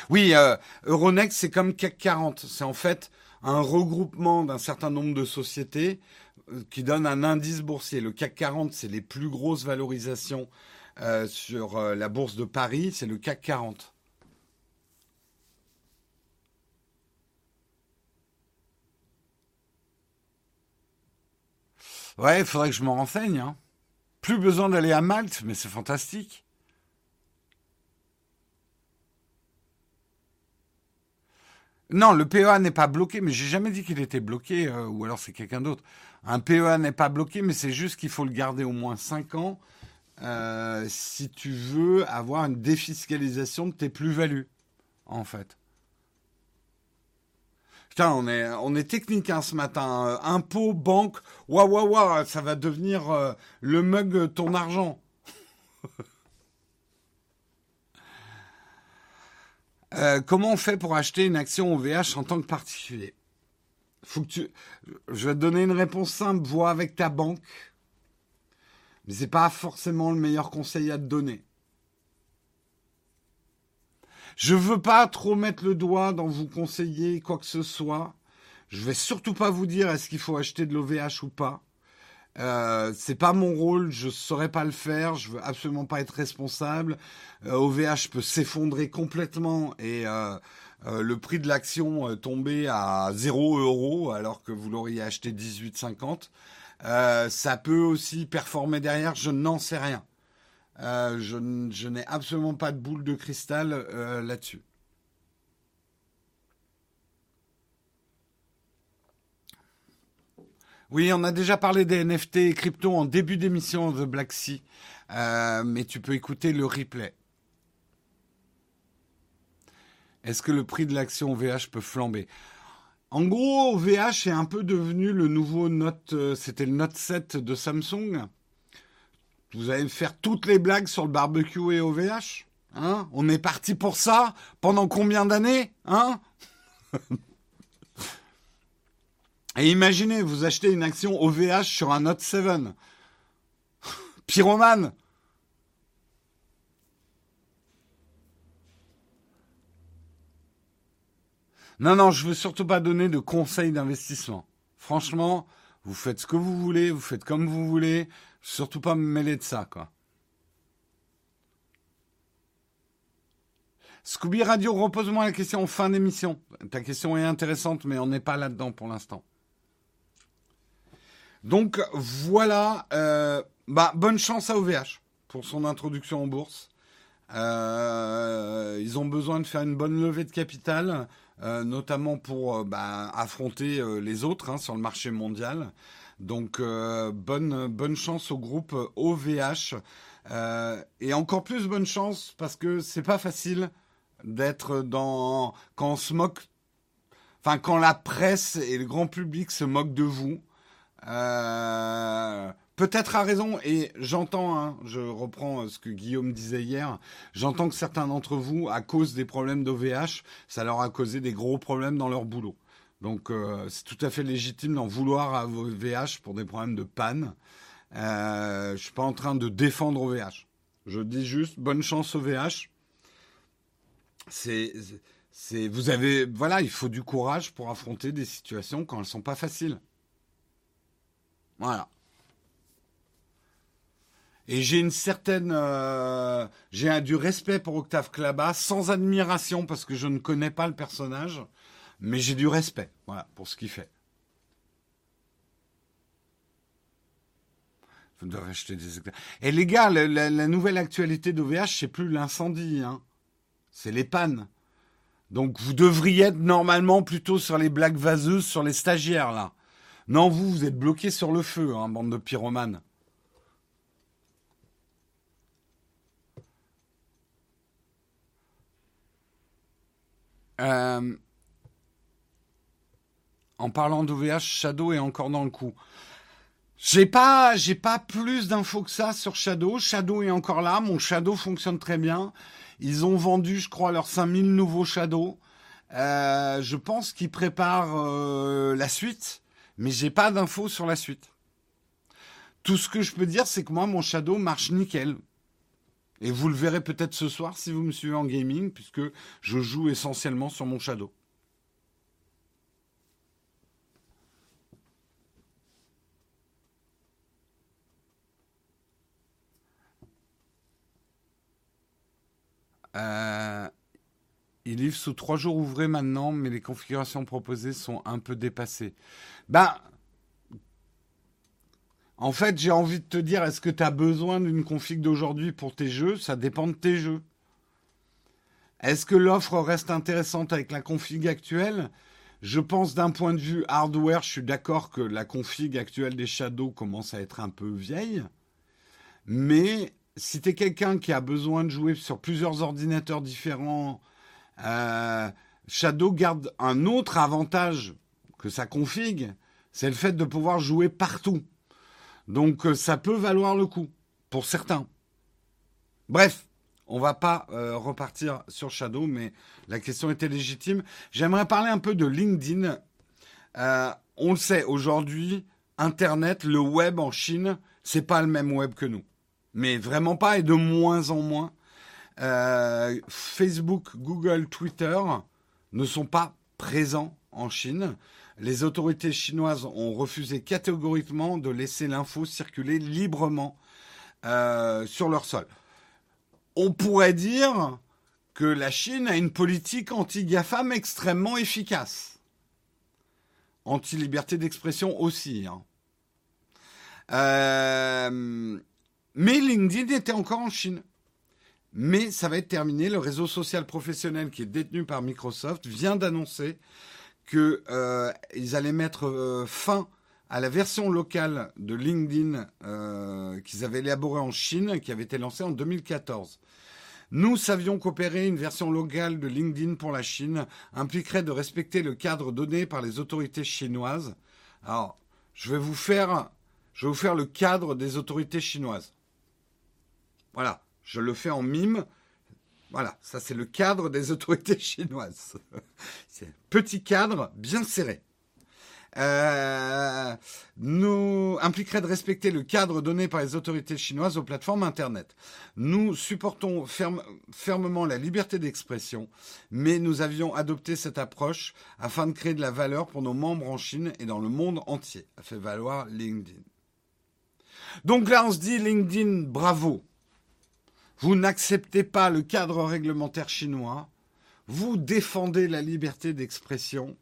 oui, euh, Euronext, c'est comme CAC 40. C'est en fait un regroupement d'un certain nombre de sociétés euh, qui donne un indice boursier. Le CAC 40, c'est les plus grosses valorisations euh, sur la bourse de Paris. C'est le CAC 40. Ouais, il faudrait que je m'en renseigne. Hein. Plus besoin d'aller à Malte, mais c'est fantastique. Non, le PEA n'est pas bloqué, mais j'ai jamais dit qu'il était bloqué, euh, ou alors c'est quelqu'un d'autre. Un PEA n'est pas bloqué, mais c'est juste qu'il faut le garder au moins 5 ans euh, si tu veux avoir une défiscalisation de tes plus-values, en fait. Putain, on est, on est technique hein, ce matin. Euh, impôt, banque, waouh, waouh, waouh, ça va devenir euh, le mug ton argent. [LAUGHS] Euh, comment on fait pour acheter une action OVH en tant que particulier? Faut que tu... Je vais te donner une réponse simple, vois avec ta banque. Mais c'est pas forcément le meilleur conseil à te donner. Je veux pas trop mettre le doigt dans vous conseiller quoi que ce soit. Je vais surtout pas vous dire est-ce qu'il faut acheter de l'OVH ou pas. Euh, c'est pas mon rôle, je saurais pas le faire, je veux absolument pas être responsable. OVH euh, peut s'effondrer complètement et euh, euh, le prix de l'action tomber à 0 euros alors que vous l'auriez acheté 18,50. Ça peut aussi performer derrière, je n'en sais rien. Euh, je, n'ai absolument pas de boule de cristal euh, là-dessus. Oui, on a déjà parlé des NFT et crypto en début d'émission de Black Sea, euh, mais tu peux écouter le replay. Est-ce que le prix de l'action VH peut flamber? En gros, VH est un peu devenu le nouveau Note, c'était le Note 7 de Samsung. Vous allez me faire toutes les blagues sur le barbecue et OVH Hein? On est parti pour ça Pendant combien d'années Hein? [LAUGHS] Et imaginez, vous achetez une action OVH sur un Note 7. [LAUGHS] Pyromane Non, non, je veux surtout pas donner de conseils d'investissement. Franchement, vous faites ce que vous voulez, vous faites comme vous voulez. Surtout pas me mêler de ça, quoi. Scooby Radio, repose-moi la question en fin d'émission. Ta question est intéressante, mais on n'est pas là-dedans pour l'instant. Donc voilà, euh, bah, bonne chance à OVH pour son introduction en bourse. Euh, ils ont besoin de faire une bonne levée de capital, euh, notamment pour bah, affronter les autres hein, sur le marché mondial. Donc euh, bonne chance au groupe OVH euh, et encore plus bonne chance parce que c'est pas facile d'être dans quand on se moque, enfin quand la presse et le grand public se moquent de vous. Euh, peut-être à raison, et j'entends, hein, je reprends ce que Guillaume disait hier, j'entends que certains d'entre vous, à cause des problèmes d'OVH, ça leur a causé des gros problèmes dans leur boulot. Donc euh, c'est tout à fait légitime d'en vouloir à vos VH pour des problèmes de panne. Euh, je suis pas en train de défendre OVH. Je dis juste bonne chance au VH. C'est, vous avez, voilà, il faut du courage pour affronter des situations quand elles sont pas faciles. Voilà. Et j'ai une certaine, euh, j'ai du respect pour Octave Klaba, sans admiration parce que je ne connais pas le personnage, mais j'ai du respect, voilà, pour ce qu'il fait. Vous devez acheter des Et les gars, la, nouvelle actualité d'OVH, c'est plus l'incendie, hein. C'est les pannes. Donc vous devriez être normalement plutôt sur les blagues vaseuses, sur les stagiaires là. Non, vous, vous êtes bloqué sur le feu, hein, bande de pyromanes. Euh, en parlant d'OVH, Shadow est encore dans le coup. J'ai pas, j'ai pas plus d'infos que ça sur Shadow. Shadow est encore là. Mon Shadow fonctionne très bien. Ils ont vendu, je crois, leurs 5000 nouveaux Shadow. Euh, je pense qu'ils préparent euh, la suite, mais j'ai pas d'infos sur la suite. Tout ce que je peux dire, c'est que moi, mon Shadow marche nickel. Et vous le verrez peut-être ce soir si vous me suivez en gaming, puisque je joue essentiellement sur mon Shadow. Euh, il livre sous trois jours ouvrés maintenant, mais les configurations proposées sont un peu dépassées. Ben, en fait, j'ai envie de te dire, est-ce que tu as besoin d'une config d'aujourd'hui pour tes jeux? Ça dépend de tes jeux. Est-ce que l'offre reste intéressante avec la config actuelle? Je pense d'un point de vue hardware, je suis d'accord que la config actuelle des Shadows commence à être un peu vieille. Mais si tu es quelqu'un qui a besoin de jouer sur plusieurs ordinateurs différents, euh, Shadow garde un autre avantage que sa config, c'est le fait de pouvoir jouer partout. Donc euh, ça peut valoir le coup pour certains. Bref, on va pas euh, repartir sur Shadow, mais la question était légitime. J'aimerais parler un peu de LinkedIn. Euh, on le sait, aujourd'hui, Internet, le web en Chine, c'est pas le même web que nous. Mais vraiment pas, et de moins en moins. Facebook, Google, Twitter ne sont pas présents en Chine les autorités chinoises ont refusé catégoriquement de laisser l'info circuler librement euh, sur leur sol. On pourrait dire que la Chine a une politique anti-GAFAM extrêmement efficace. Anti-liberté d'expression aussi. Hein. Euh, mais LinkedIn était encore en Chine. Mais ça va être terminé. Le réseau social professionnel qui est détenu par Microsoft vient d'annoncer qu'ils euh, allaient mettre euh, fin à la version locale de LinkedIn euh, qu'ils avaient élaborée en Chine, qui avait été lancée en 2014. Nous savions qu'opérer une version locale de LinkedIn pour la Chine impliquerait de respecter le cadre donné par les autorités chinoises. Alors, je vais vous faire, je vais vous faire le cadre des autorités chinoises. Voilà, je le fais en mime. Voilà, ça c'est le cadre des [LAUGHS] autorités chinoises. c'est un petit cadre bien serré. Euh, nous impliquerait de respecter le cadre donné par les autorités chinoises aux plateformes Internet. Nous supportons fermement la liberté d'expression, mais nous avions adopté cette approche afin de créer de la valeur pour nos membres en Chine et dans le monde entier, a fait valoir LinkedIn. Donc là, on se dit LinkedIn, bravo. Vous n'acceptez pas le cadre réglementaire chinois, vous défendez la liberté d'expression,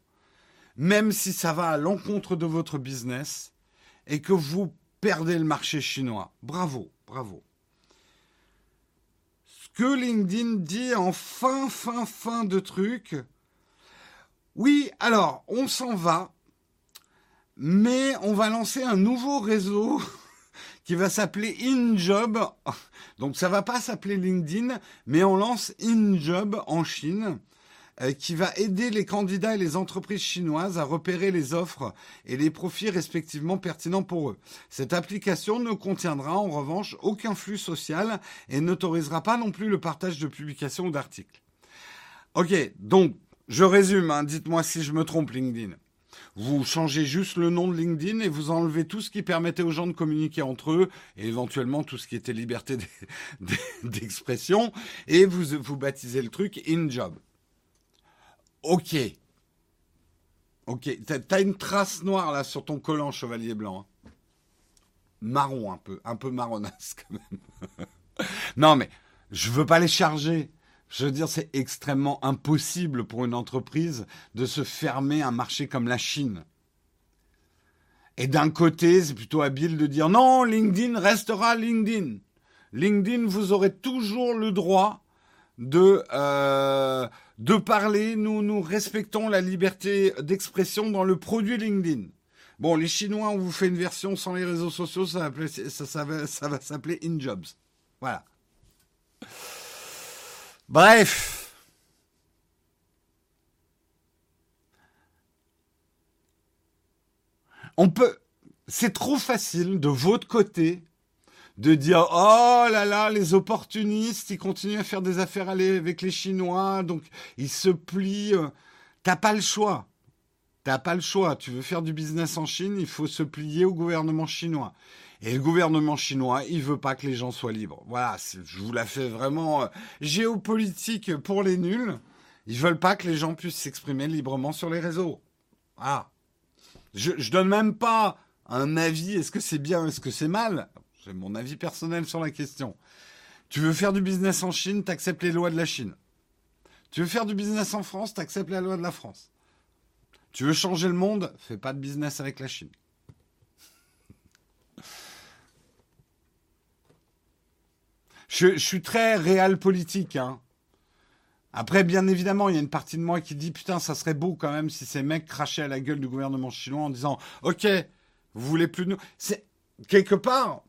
même si ça va à l'encontre de votre business et que vous perdez le marché chinois. Bravo, bravo. Ce que LinkedIn dit en fin, fin, fin de truc, oui, alors, on s'en va, mais on va lancer un nouveau réseau [LAUGHS] qui va s'appeler InJob. [LAUGHS] Donc ça va pas s'appeler LinkedIn, mais on lance InJob en Chine euh, qui va aider les candidats et les entreprises chinoises à repérer les offres et les profits respectivement pertinents pour eux. Cette application ne contiendra en revanche aucun flux social et n'autorisera pas non plus le partage de publications ou d'articles. Ok, donc je résume, hein, dites-moi si je me trompe LinkedIn. Vous changez juste le nom de LinkedIn et vous enlevez tout ce qui permettait aux gens de communiquer entre eux et éventuellement tout ce qui était liberté d'expression et vous, vous baptisez le truc InJob. Ok. Ok. T'as une trace noire là sur ton collant, chevalier blanc. Hein. marron un peu, un peu marronasse [LAUGHS] quand même. non, mais je veux pas les charger. Je veux dire, c'est extrêmement impossible pour une entreprise de se fermer un marché comme la Chine. Et d'un côté, c'est plutôt habile de dire non, LinkedIn restera LinkedIn. LinkedIn, vous aurez toujours le droit de euh, de parler. Nous nous respectons la liberté d'expression dans le produit LinkedIn. Bon, les Chinois, on vous fait une version sans les réseaux sociaux, ça, va, s'appeler InJobs. Voilà. Bref. On peut. C'est trop facile de votre côté de dire oh là là les opportunistes ils continuent à faire des affaires avec les Chinois donc ils se plient. Euh. T'as pas le choix. T'as pas le choix. Tu veux faire du business en Chine, il faut se plier au gouvernement chinois. Et le gouvernement chinois, il veut pas que les gens soient libres. Voilà, je vous la fais vraiment euh, géopolitique pour les nuls. Ils veulent pas que les gens puissent s'exprimer librement sur les réseaux. Ah, je, je donne même pas un avis. Est-ce que c'est bien, est-ce que c'est mal? C'est mon avis personnel sur la question. Tu veux faire du business en Chine, t'acceptes les lois de la Chine. Tu veux faire du business en France, t'acceptes la loi de la France. Tu veux changer le monde Fais pas de business avec la Chine. Je, suis très réel politique. Hein. Après, bien évidemment, il y a une partie de moi qui dit putain, ça serait beau quand même si ces mecs crachaient à la gueule du gouvernement chinois en disant ok, vous voulez plus de nous. C'est quelque part,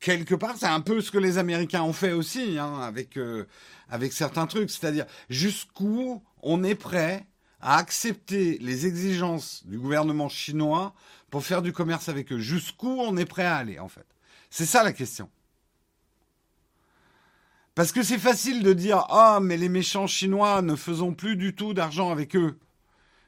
quelque part, c'est un peu ce que les Américains ont fait aussi hein, avec euh, avec certains trucs, c'est-à-dire jusqu'où on est prêt à accepter les exigences du gouvernement chinois pour faire du commerce avec eux? Jusqu'où on est prêt à aller, en fait? C'est ça la question. Parce que c'est facile de dire Ah, mais les méchants chinois ne faisons plus du tout d'argent avec eux.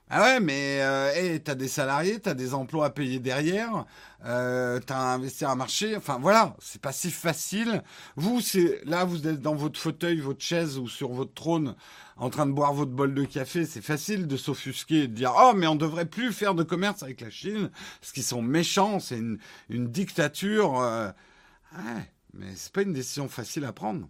Ah ouais, mais euh, t'as des salariés, t'as des emplois à payer derrière, euh, t'as investi un marché. Enfin voilà, c'est pas si facile. Vous, c'est là, vous êtes dans votre fauteuil, votre chaise ou sur votre trône, en train de boire votre bol de café. C'est facile de s'offusquer et de dire oh mais on devrait plus faire de commerce avec la Chine parce qu'ils sont méchants, c'est une, une dictature. Euh... Ouais, mais c'est pas une décision facile à prendre.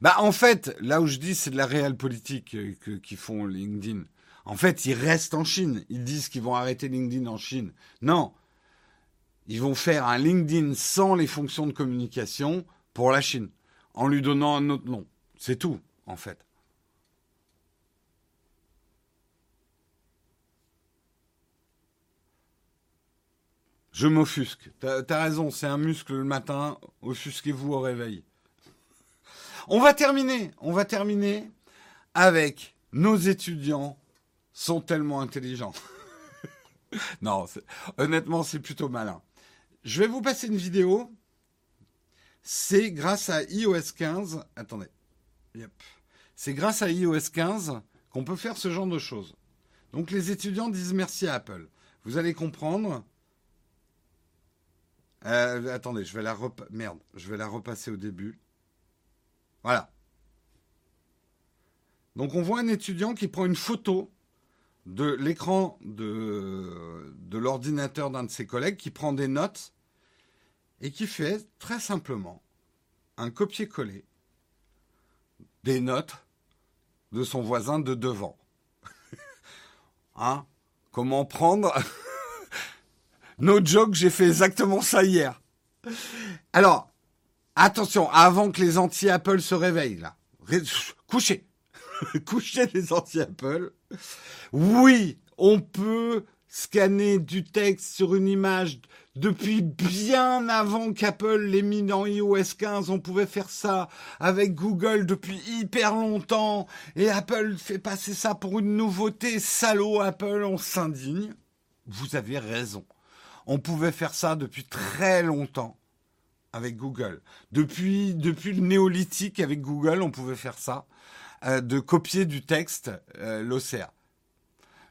Bah, en fait, là où je dis c'est de la réelle politique euh, qui font LinkedIn. En fait, ils restent en Chine. Ils disent qu'ils vont arrêter LinkedIn en Chine. Non. Ils vont faire un LinkedIn sans les fonctions de communication pour la Chine, en lui donnant un autre nom. C'est tout, en fait. Je m'offusque. T'as as raison, c'est un muscle le matin. Offusquez-vous au réveil. On va terminer, on va terminer avec nos étudiants sont tellement intelligents. [LAUGHS] non, honnêtement, c'est plutôt malin. Je vais vous passer une vidéo. C'est grâce à iOS 15. Attendez. C'est grâce à iOS 15 qu'on peut faire ce genre de choses. Donc les étudiants disent merci à Apple. Vous allez comprendre. Euh, attendez, je vais la je vais la repasser au début. Voilà. Donc on voit un étudiant qui prend une photo de l'écran de, l'ordinateur d'un de ses collègues, qui prend des notes et qui fait très simplement un copier-coller des notes de son voisin de devant. [LAUGHS] hein? Comment prendre? [LAUGHS] No joke, j'ai fait exactement ça hier. Alors, Attention, avant que les anti-Apple se réveillent, là. Couchez. [LAUGHS] Couchez les anti-Apple. Oui, on peut scanner du texte sur une image depuis bien avant qu'Apple l'ait mis dans iOS 15. On pouvait faire ça avec Google depuis hyper longtemps. Et Apple fait passer ça pour une nouveauté. Salaud Apple, on s'indigne. Vous avez raison. On pouvait faire ça depuis très longtemps avec Google. Depuis, le néolithique avec Google, on pouvait faire ça, euh, de copier du texte euh, l'OCR.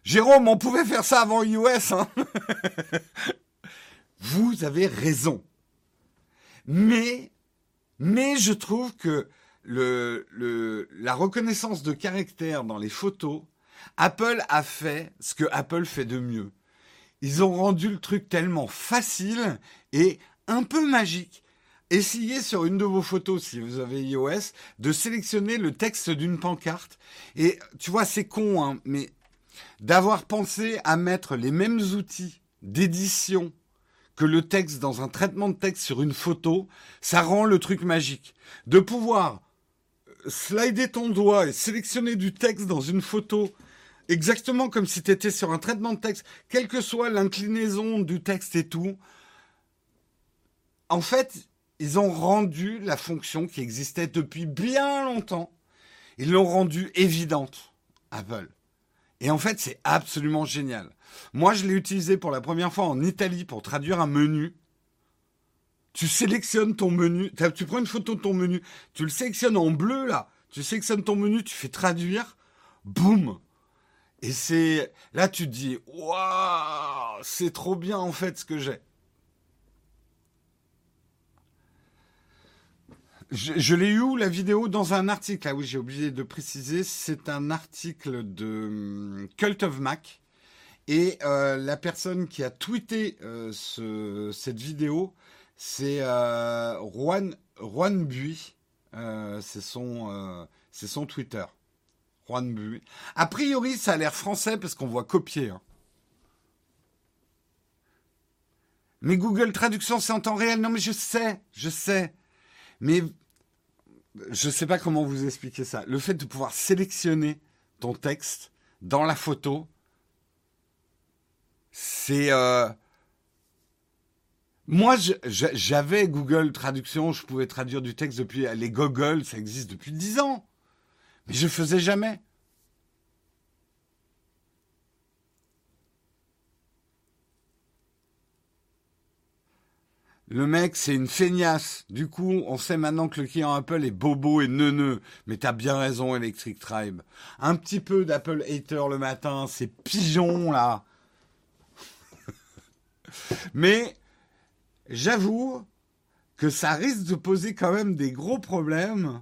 Jérôme, on pouvait faire ça avant iOS. Hein [LAUGHS] Vous avez raison. Mais, mais je trouve que la reconnaissance de caractère dans les photos Apple a fait ce que Apple fait de mieux. Ils ont rendu le truc tellement facile et un peu magique. Essayez sur une de vos photos, si vous avez iOS, de sélectionner le texte d'une pancarte. Et tu vois, c'est con, hein, mais d'avoir pensé à mettre les mêmes outils d'édition que le texte dans un traitement de texte sur une photo, ça rend le truc magique. De pouvoir slider ton doigt et sélectionner du texte dans une photo exactement comme si tu étais sur un traitement de texte, quelle que soit l'inclinaison du texte et tout. En fait, ils ont rendu la fonction qui existait depuis bien longtemps, ils l'ont rendue évidente, Apple. Et en fait, c'est absolument génial. Moi, je l'ai utilisé pour la première fois en Italie pour traduire un menu. Tu sélectionnes ton menu, tu prends une photo de ton menu, tu le sélectionnes en bleu là, tu sélectionnes ton menu, tu fais traduire, boum. Et c'est là tu te dis waouh, c'est trop bien en fait ce que j'ai. Je, l'ai eu la vidéo dans un article. Ah oui, j'ai oublié de préciser. C'est un article de hum, Cult of Mac. Et euh, la personne qui a tweeté euh, ce, cette vidéo, c'est euh, Juan, Bui. c'est son, son Twitter. Juan Bui. A priori, ça a l'air français parce qu'on voit copier. Hein. Mais Google Traduction, c'est en temps réel. Non, mais je sais, je sais. Mais je ne sais pas comment vous expliquer ça. Le fait de pouvoir sélectionner ton texte dans la photo, c'est... Euh, moi, j'avais Google Traduction, je pouvais traduire du texte depuis... Les Google, ça existe depuis dix ans. Mais je faisais jamais. Le mec, c'est une feignasse. Du coup, on sait maintenant que le client Apple est bobo et neuneux. Mais t'as bien raison, Electric Tribe. Un petit peu d'Apple hater le matin, ces pigeons là. [LAUGHS] Mais j'avoue que ça risque de poser quand même des gros problèmes.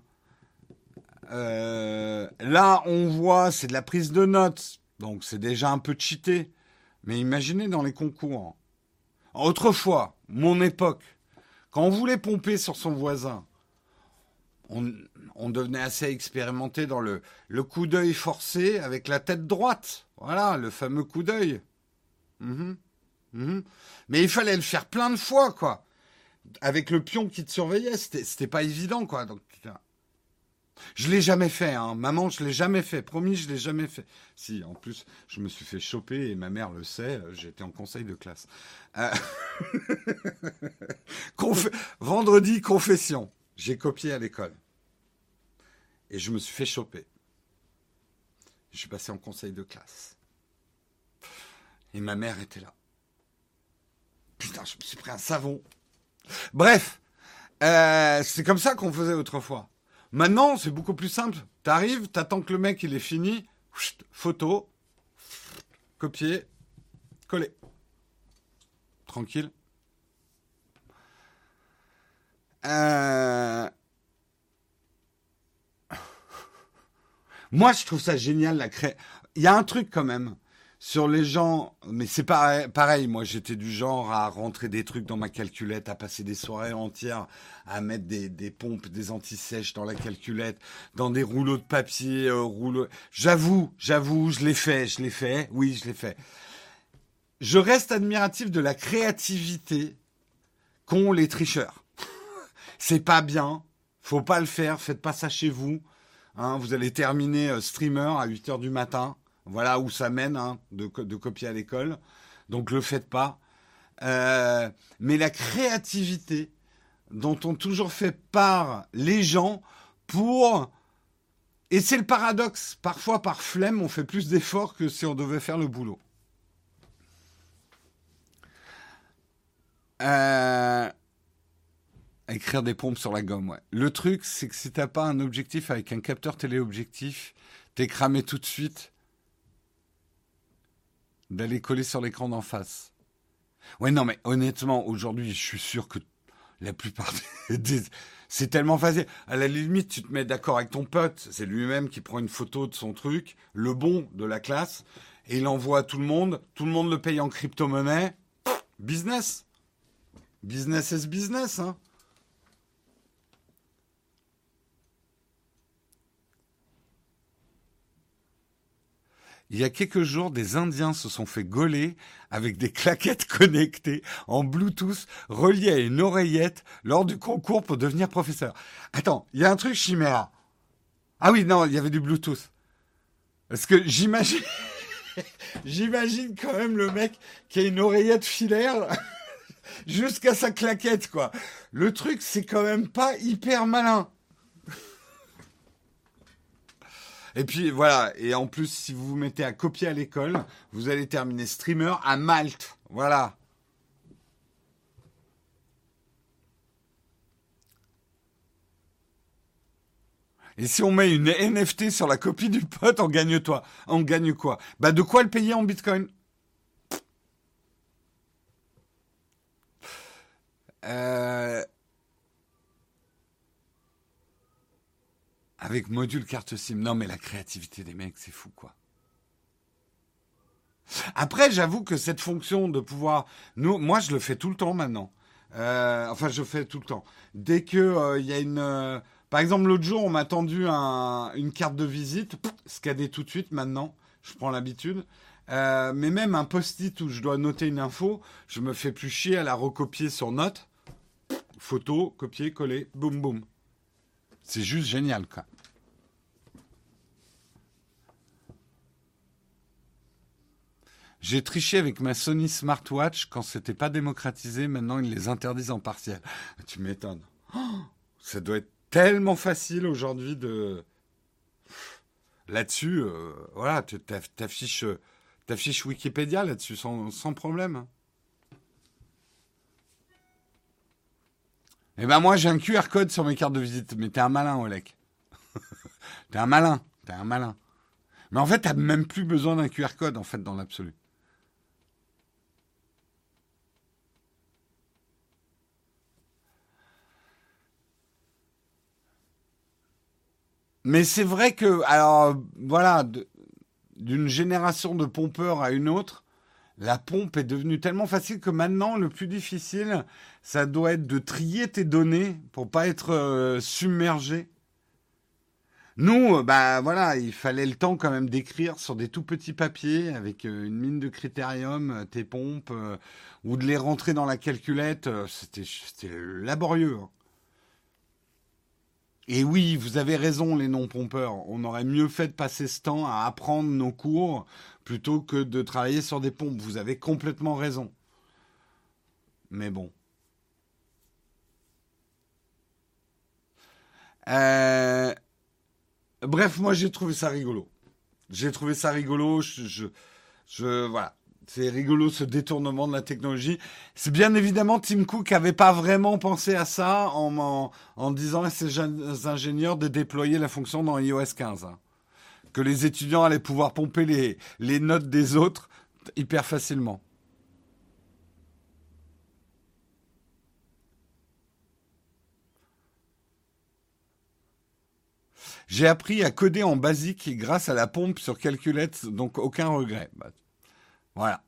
Euh, là, on voit, c'est de la prise de notes. Donc c'est déjà un peu cheaté. Mais imaginez dans les concours. Autrefois, mon époque, quand on voulait pomper sur son voisin, on, devenait assez expérimenté dans le, coup d'œil forcé avec la tête droite. Voilà, le fameux coup d'œil. Mhm. Mhm. Mais il fallait le faire plein de fois, quoi. Avec le pion qui te surveillait, c'était pas évident, quoi. Donc, je l'ai jamais fait, hein. Maman, je l'ai jamais fait. Promis, je l'ai jamais fait. Si, en plus, je me suis fait choper et ma mère le sait. Euh, j'étais en conseil de classe. Euh, [LAUGHS] vendredi, confession. J'ai copié à l'école. Et je me suis fait choper. Je suis passé en conseil de classe. Et ma mère était là. Putain, je me suis pris un savon. Bref, euh, c'est comme ça qu'on faisait autrefois. Maintenant, c'est beaucoup plus simple. T'arrives, t'attends que le mec il est fini, photo, copier, coller. Tranquille. Euh, [LAUGHS] Moi, je trouve ça génial la cré. Il y a un truc quand même sur les gens, mais c'est pareil, pareil, moi j'étais du genre à rentrer des trucs dans ma calculette, à passer des soirées entières, à mettre des, pompes, des anti-sèches dans la calculette, dans des rouleaux de papier, euh. J'avoue, j'avoue, je l'ai fait, je l'ai fait, oui, je l'ai fait. Je reste admiratif de la créativité qu'ont les tricheurs. [LAUGHS] c'est pas bien, faut pas le faire, faites pas ça chez vous. Hein, vous allez terminer euh, streamer à 8 heures du matin. Voilà où ça mène hein, de, copier à l'école. Donc le faites pas. Euh, mais la créativité dont ont toujours fait part les gens pour... Et c'est le paradoxe. Parfois, par flemme, on fait plus d'efforts que si on devait faire le boulot. Euh, écrire des pompes sur la gomme. Le truc, c'est que si t'as pas un objectif avec un capteur téléobjectif, t'es cramé tout de suite d'aller coller sur l'écran d'en face. Ouais, non, mais honnêtement, aujourd'hui, je suis sûr que la plupart [LAUGHS] des, C'est tellement facile. À la limite, tu te mets d'accord avec ton pote. C'est lui-même qui prend une photo de son truc, le bon de la classe, et il envoie à tout le monde. Tout le monde le paye en crypto-monnaie. Business. Business is business, hein. Il y a quelques jours, des Indiens se sont fait gauler avec des claquettes [LAUGHS] connectées en Bluetooth reliées à une oreillette lors du concours pour devenir professeur. Attends, il y a un truc chimère. Ah oui, non, il y avait du Bluetooth. Parce que j'imagine, [LAUGHS] j'imagine quand même le mec qui a une oreillette filaire [LAUGHS] jusqu'à sa claquette, quoi. Le truc, c'est quand même pas hyper malin. Et puis voilà, et en plus, si vous vous mettez à copier à l'école, vous allez terminer streamer à Malte. Voilà. Et si on met une NFT sur la copie du pote, on gagne toi. On gagne quoi? Bah de quoi le payer en Bitcoin? Euh, Avec module carte SIM. Non, mais la créativité des mecs, c'est fou, quoi. Après, j'avoue que cette fonction de pouvoir, moi, je le fais tout le temps maintenant. Euh, enfin, je fais tout le temps. Dès que euh, y a une, euh, par exemple, l'autre jour, on m'a tendu une carte de visite, scanner tout de suite. Maintenant, je prends l'habitude. mais même un post-it où je dois noter une info, je me fais plus chier à la recopier sur note. Photo, copier, coller, boum boum. C'est juste génial, quoi. J'ai triché avec ma Sony Smartwatch quand c'était pas démocratisé. Maintenant, ils les interdisent en partiel. [LAUGHS] Tu m'étonnes. Oh, ça doit être tellement facile aujourd'hui de. Là-dessus, euh, voilà, t'affiches, t'affiches Wikipédia là-dessus sans, problème. Eh ben moi j'ai un QR code sur mes cartes de visite, mais t'es un malin, Olek. [LAUGHS] t'es un malin, t'es un malin. Mais en fait, t'as même plus besoin d'un QR code en fait dans l'absolu. Mais c'est vrai que, alors, voilà, d'une génération de pompeurs à une autre, la pompe est devenue tellement facile que maintenant, le plus difficile, ça doit être de trier tes données pour pas être euh, submergé. Nous, euh, bah voilà, il fallait le temps quand même d'écrire sur des tout petits papiers avec euh, une mine de critérium tes pompes ou de les rentrer dans la calculette. C'était laborieux. Hein. Et oui, vous avez raison, les non-pompeurs. On aurait mieux fait de passer ce temps à apprendre nos cours plutôt que de travailler sur des pompes. Vous avez complètement raison. Mais bon. Euh, bref, moi j'ai trouvé ça rigolo. J'ai trouvé ça rigolo. Je, voilà. C'est rigolo ce détournement de la technologie. C'est bien évidemment Tim Cook n'avait pas vraiment pensé à ça en, disant à ses ingénieurs de déployer la fonction dans iOS 15. Hein. Que les étudiants allaient pouvoir pomper les, les notes des autres hyper facilement. J'ai appris à coder en basique grâce à la pompe sur Calculette, donc aucun regret. Bah, voilà.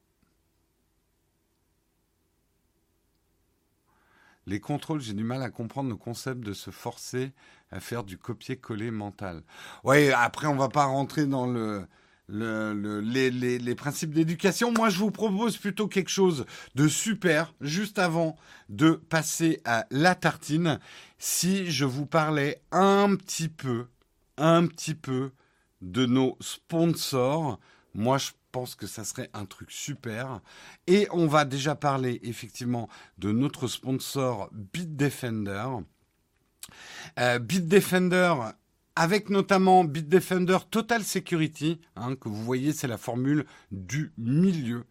Les contrôles, j'ai du mal à comprendre le concept de se forcer à faire du copier-coller mental. Oui, après, on va pas rentrer dans le, les, les, principes d'éducation. Moi, je vous propose plutôt quelque chose de super, juste avant de passer à la tartine. Si je vous parlais un petit peu, un petit peu de nos sponsors, moi, je pense que ça serait un truc super. Et on va déjà parler effectivement de notre sponsor Bitdefender. Euh, Bitdefender avec notamment Bitdefender Total Security, hein, que vous voyez, c'est la formule du milieu.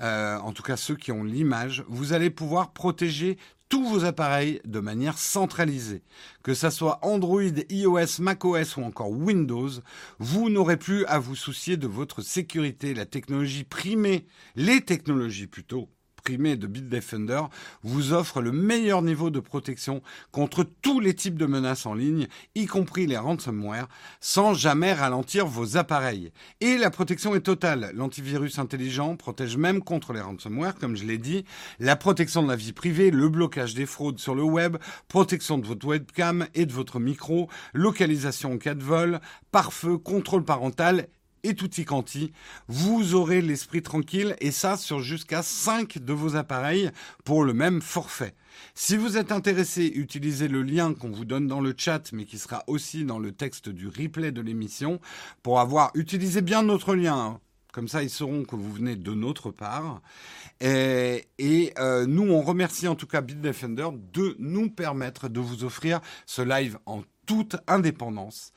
Euh, en tout cas, ceux qui ont l'image, vous allez pouvoir protéger tous vos appareils de manière centralisée. Que ça soit Android, iOS, macOS ou encore Windows, vous n'aurez plus à vous soucier de votre sécurité. La technologie primée, les technologies plutôt primé de Bitdefender vous offre le meilleur niveau de protection contre tous les types de menaces en ligne, y compris les ransomware, sans jamais ralentir vos appareils. Et la protection est totale. L'antivirus intelligent protège même contre les ransomware, comme je l'ai dit, la protection de la vie privée, le blocage des fraudes sur le web, protection de votre webcam et de votre micro, localisation en cas de vol, pare-feu, contrôle parental et tutti quanti, vous aurez l'esprit tranquille et ça sur jusqu'à 5 de vos appareils pour le même forfait. Si vous êtes intéressé, utilisez le lien qu'on vous donne dans le chat mais qui sera aussi dans le texte du replay de l'émission pour avoir utilisé bien notre lien. Hein. Comme ça, ils sauront que vous venez de notre part. Et, euh, nous, on remercie en tout cas Bitdefender de nous permettre de vous offrir ce live en toute indépendance.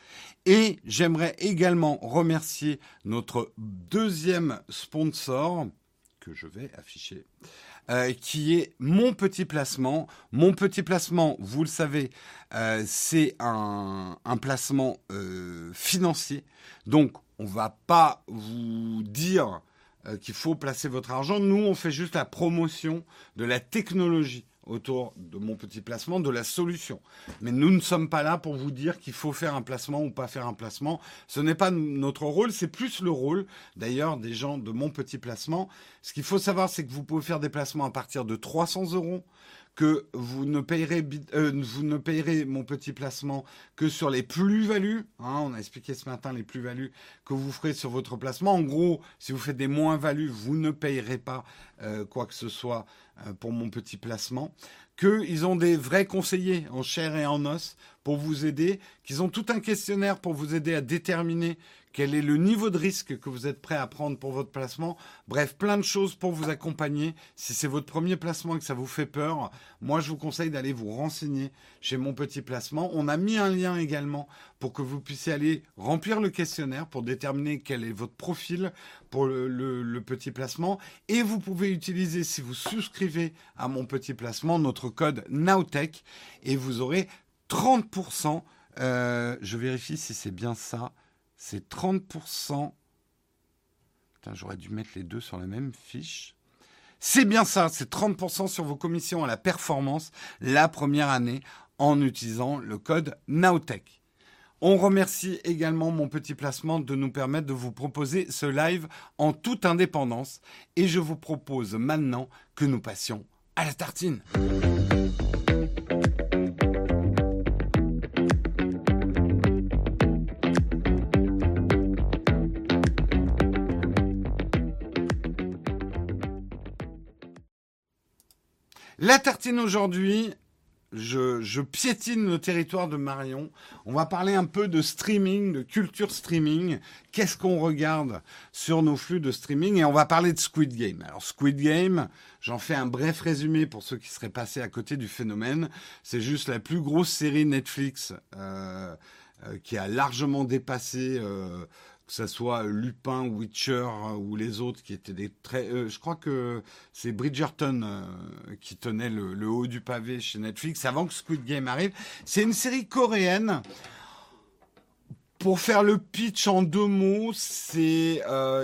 Et j'aimerais également remercier notre deuxième sponsor, que je vais afficher, euh, qui est mon petit placement. Mon petit placement, vous le savez, euh, c'est un, placement euh, financier. Donc, on va pas vous dire qu'il faut placer votre argent. Nous, on fait juste la promotion de la technologie autour de mon petit placement, de la solution. Mais nous ne sommes pas là pour vous dire qu'il faut faire un placement ou pas faire un placement. Ce n'est pas notre rôle, c'est plus le rôle d'ailleurs des gens de mon petit placement. Ce qu'il faut savoir, c'est que vous pouvez faire des placements à partir de 300 euros que vous ne payerez, euh, vous ne payerez mon petit placement que sur les plus-values. Hein, on a expliqué ce matin les plus-values que vous ferez sur votre placement. En gros, si vous faites des moins-values, vous ne payerez pas euh, quoi que ce soit euh, pour mon petit placement. Qu'ils ont des vrais conseillers en chair et en os pour vous aider, qu'ils ont tout un questionnaire pour vous aider à déterminer quel est le niveau de risque que vous êtes prêt à prendre pour votre placement? Bref, plein de choses pour vous accompagner. Si c'est votre premier placement et que ça vous fait peur, moi je vous conseille d'aller vous renseigner chez mon petit placement. On a mis un lien également pour que vous puissiez aller remplir le questionnaire pour déterminer quel est votre profil pour le, petit placement. Et vous pouvez utiliser, si vous souscrivez à mon petit placement, notre code NOWTECH et vous aurez 30%. Euh, je vérifie si c'est bien ça c'est 30%. j'aurais dû mettre les deux sur la même fiche. C'est bien ça, c'est 30% sur vos commissions à la performance la première année en utilisant le code NOWTECH. On remercie également mon petit placement de nous permettre de vous proposer ce live en toute indépendance et je vous propose maintenant que nous passions à la tartine. La tartine aujourd'hui, je, piétine le territoire de Marion. On va parler un peu de streaming, de culture streaming. Qu'est-ce qu'on regarde sur nos flux de streaming? Et on va parler de Squid Game. Alors Squid Game, j'en fais un bref résumé pour ceux qui seraient passés à côté du phénomène. C'est juste la plus grosse série Netflix euh, euh, qui a largement dépassé euh, que ce soit Lupin, Witcher euh, ou les autres qui étaient des très... Euh, je crois que c'est Bridgerton euh, qui tenait le, haut du pavé chez Netflix avant que Squid Game arrive. C'est une série coréenne. Pour faire le pitch en deux mots, c'est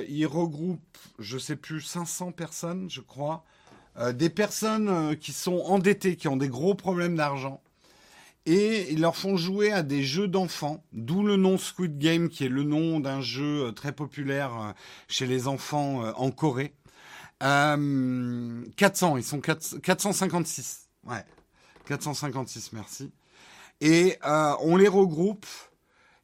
il regroupe, je sais plus, 500 personnes, je crois, des personnes qui sont endettées, qui ont des gros problèmes d'argent et ils leur font jouer à des jeux d'enfants, d'où le nom Squid Game, qui est le nom d'un jeu euh, très populaire euh, chez les enfants euh, en Corée. 400, ils sont 456. Ouais, 456, merci. Et on les regroupe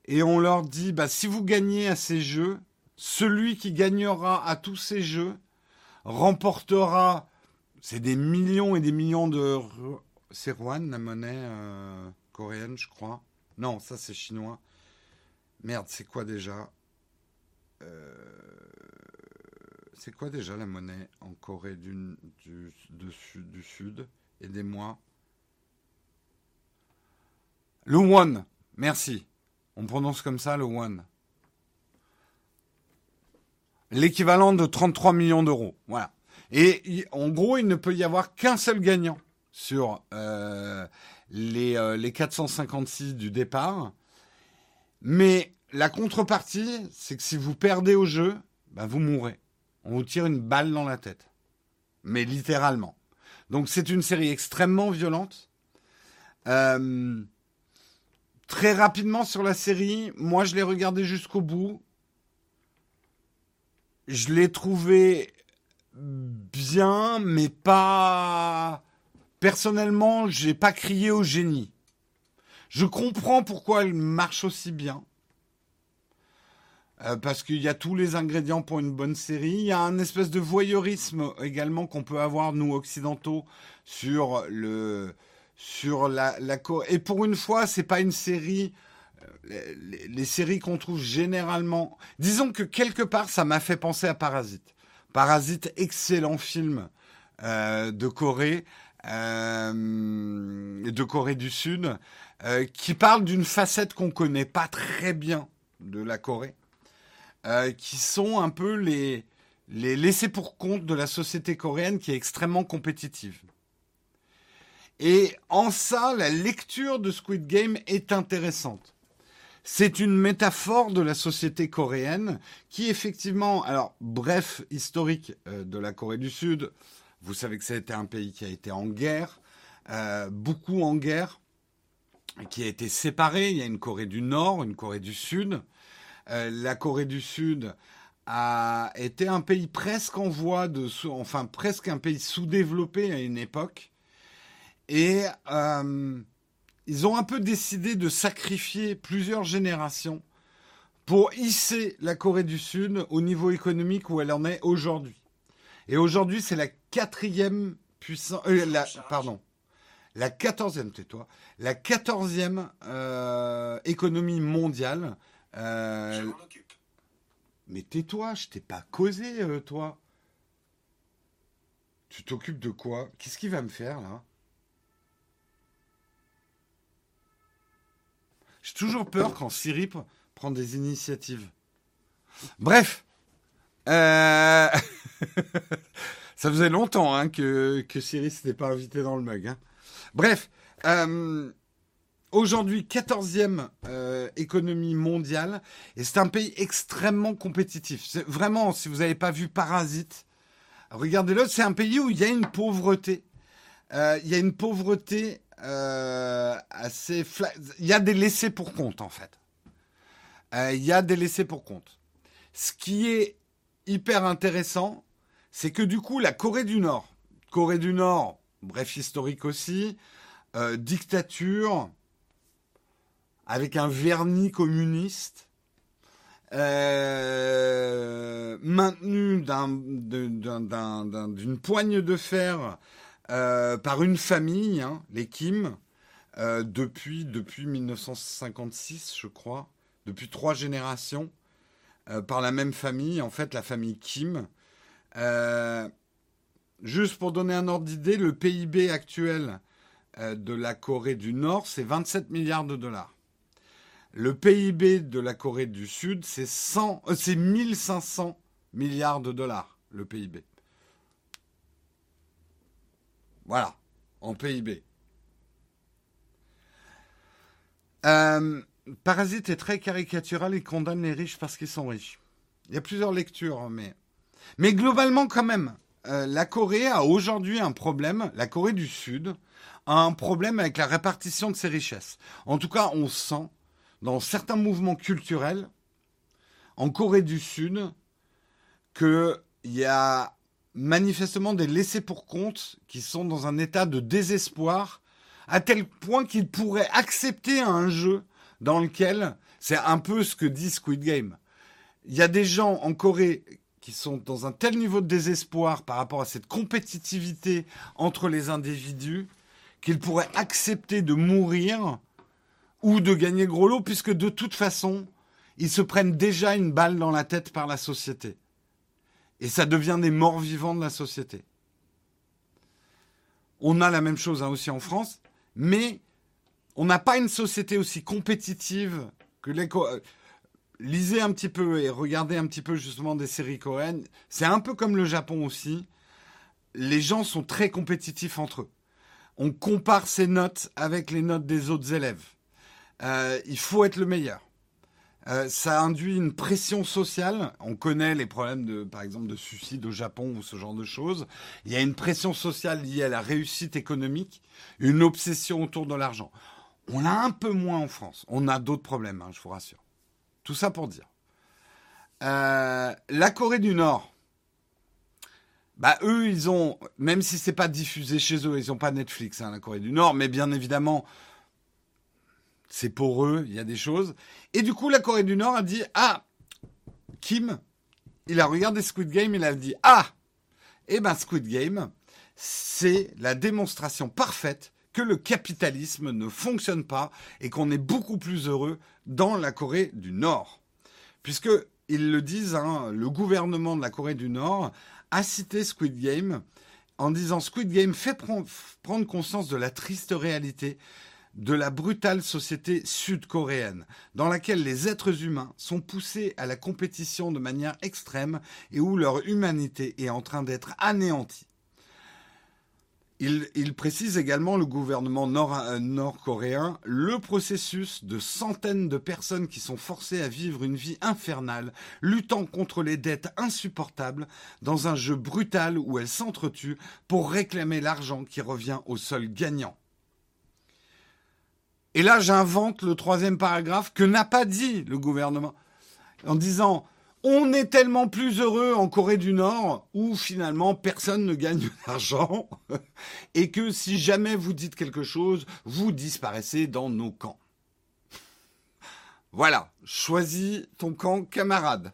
et on leur dit, bah, si vous gagnez à ces jeux, celui qui gagnera à tous ces jeux remportera, c'est des millions et des millions de c'est Rwan, la monnaie euh, coréenne, je crois. Non, ça c'est chinois. Merde, c'est quoi déjà euh, C'est quoi déjà la monnaie en Corée du, du, du Sud? Aidez-moi. Le won, merci. On prononce comme ça le won. L'équivalent de 33 millions d'euros. Voilà. Et en gros, il ne peut y avoir qu'un seul gagnant sur euh, les, les 456 du départ. Mais la contrepartie, c'est que si vous perdez au jeu, bah vous mourrez. On vous tire une balle dans la tête. mais littéralement. Donc c'est une série extrêmement violente. Euh, très rapidement sur la série, moi je l'ai regardé jusqu'au bout. Je l'ai trouvé bien, mais pas. Personnellement, j'ai pas crié au génie. Je comprends pourquoi elle marche aussi bien. Euh, parce qu'il y a tous les ingrédients pour une bonne série. Il y a un espèce de voyeurisme également qu'on peut avoir, nous, occidentaux, sur le. Sur la, la Et pour une fois, c'est pas une série. Euh, les, séries qu'on trouve généralement. Disons que quelque part, ça m'a fait penser à Parasite. Parasite, excellent film euh, de Corée, de Corée du Sud, euh, qui parle d'une facette qu'on connaît pas très bien de la Corée, euh, qui sont un peu les, les laissés pour compte de la société coréenne qui est extrêmement compétitive. Et en ça, la lecture de Squid Game est intéressante. C'est une métaphore de la société coréenne qui effectivement, alors bref, historique euh, de la Corée du Sud, vous savez que c'était un pays qui a été en guerre, euh, beaucoup en guerre, qui a été séparé. Il y a une Corée du Nord, une Corée du Sud. Euh, la Corée du Sud a été un pays presque en voie de, enfin presque un pays sous-développé à une époque. Et euh, ils ont un peu décidé de sacrifier plusieurs générations pour hisser la Corée du Sud au niveau économique où elle en est aujourd'hui. Et aujourd'hui, c'est la quatrième puissance, euh, la, pardon, la quatorzième, tais-toi, la quatorzième euh, économie mondiale. Euh, Je m'en occupe. mais tais-toi, je t'ai pas causé, euh, toi. Tu t'occupes de quoi? Qu'est-ce qu'il va me faire là? J'ai toujours peur quand Siri pr- prend des initiatives. Bref. Euh, [LAUGHS] Ça faisait longtemps hein, que, que Siri s'était pas invité dans le mug. hein. Bref. euh, Aujourd'hui, 14e euh, économie mondiale. Et c'est un pays extrêmement compétitif. Vraiment, si vous n'avez pas vu Parasite, regardez-le. C'est un pays où il y a une pauvreté. Il y a une pauvreté assez... fla- Il y a des laissés pour compte, en fait. Il y a des laissés pour compte. Ce qui est hyper intéressant, c'est que du coup, la Corée du Nord, Corée du Nord, bref historique aussi, euh, dictature, avec un vernis communiste, euh, maintenu d'une poigne de fer euh, par une famille, hein, les Kim, euh, depuis, depuis 1956, je crois, depuis trois générations, euh, par la même famille, en fait, la famille Kim. Euh, juste pour donner un ordre d'idée, le PIB actuel euh, de la Corée du Nord, c'est 27 milliards de dollars. Le PIB de la Corée du Sud, c'est 100, euh, c'est 1500 milliards de dollars, le PIB. Voilà, en PIB. Parasite est très caricatural et condamne les riches parce qu'ils sont riches. Il y a plusieurs lectures, hein, mais, mais globalement quand même, euh, la Corée a aujourd'hui un problème, la Corée du Sud a un problème avec la répartition de ses richesses. En tout cas, on sent dans certains mouvements culturels en Corée du Sud qu'il y a manifestement des laissés pour compte qui sont dans un état de désespoir à tel point qu'ils pourraient accepter un jeu dans lequel c'est un peu ce que dit Squid Game. Il y a des gens en Corée qui sont dans un tel niveau de désespoir par rapport à cette compétitivité entre les individus qu'ils pourraient accepter de mourir ou de gagner gros lot puisque de toute façon, ils se prennent déjà une balle dans la tête par la société. Et ça devient des morts vivants de la société. On a la même chose hein, aussi en France, mais on n'a pas une société aussi compétitive que les... Euh, Lisez un petit peu et regardez un petit peu justement des séries coréennes. C'est un peu comme le Japon aussi. Les gens sont très compétitifs entre eux. On compare ses notes avec les notes des autres élèves. Euh, il faut être le meilleur. Euh, ça induit une pression sociale. On connaît les problèmes de, par exemple, de suicide au Japon ou ce genre de choses. Il y a une pression sociale liée à la réussite économique, une obsession autour de l'argent. On a un peu moins en France. On a d'autres problèmes, hein, je vous rassure. Tout ça pour dire. Euh, la Corée du Nord. Bah eux, ils ont, même si c'est pas diffusé chez eux, ils n'ont pas Netflix, hein, la Corée du Nord, mais bien évidemment, c'est pour eux, il y a des choses. Et du coup, la Corée du Nord a dit Ah, Kim, il a regardé Squid Game, il a dit Ah, eh ben Squid Game, c'est la démonstration parfaite le capitalisme ne fonctionne pas et qu'on est beaucoup plus heureux dans la Corée du Nord. Puisque, ils le disent, hein, le gouvernement de la Corée du Nord a cité Squid Game en disant Squid Game fait prendre conscience de la triste réalité de la brutale société sud-coréenne, dans laquelle les êtres humains sont poussés à la compétition de manière extrême et où leur humanité est en train d'être anéantie. Il, précise également le gouvernement euh, nord-coréen le processus de centaines de personnes qui sont forcées à vivre une vie infernale, luttant contre les dettes insupportables, dans un jeu brutal où elles s'entretuent pour réclamer l'argent qui revient au seul gagnant. Et là, j'invente le troisième paragraphe que n'a pas dit le gouvernement, en disant on est tellement plus heureux en Corée du Nord où finalement personne ne gagne d'argent [LAUGHS] et que si jamais vous dites quelque chose, vous disparaissez dans nos camps. Voilà, choisis ton camp camarade.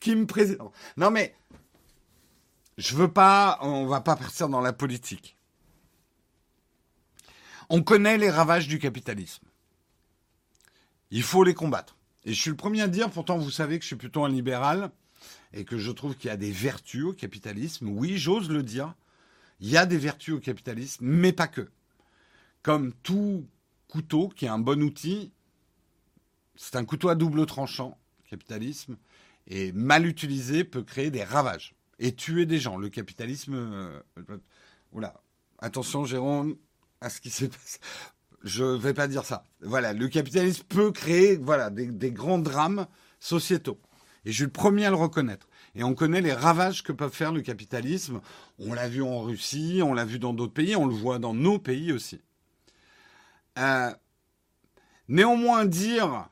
Kim président. Non mais je veux pas, on va pas partir dans la politique. On connaît les ravages du capitalisme. Il faut les combattre. Et je suis le premier à dire, pourtant vous savez que je suis plutôt un libéral et que je trouve qu'il y a des vertus au capitalisme. Oui, j'ose le dire. Il y a des vertus au capitalisme, mais pas que. Comme tout couteau qui est un bon outil, c'est un couteau à double tranchant, capitalisme, et mal utilisé peut créer des ravages et tuer des gens. Le capitalisme... Euh, oula, attention Jérôme, à ce qui s'est passé. Je ne vais pas dire ça. Voilà, le capitalisme peut créer voilà, des, grands drames sociétaux. Et je suis le premier à le reconnaître. Et on connaît les ravages que peut faire le capitalisme. On l'a vu en Russie, on l'a vu dans d'autres pays, on le voit dans nos pays aussi. Euh, néanmoins, dire,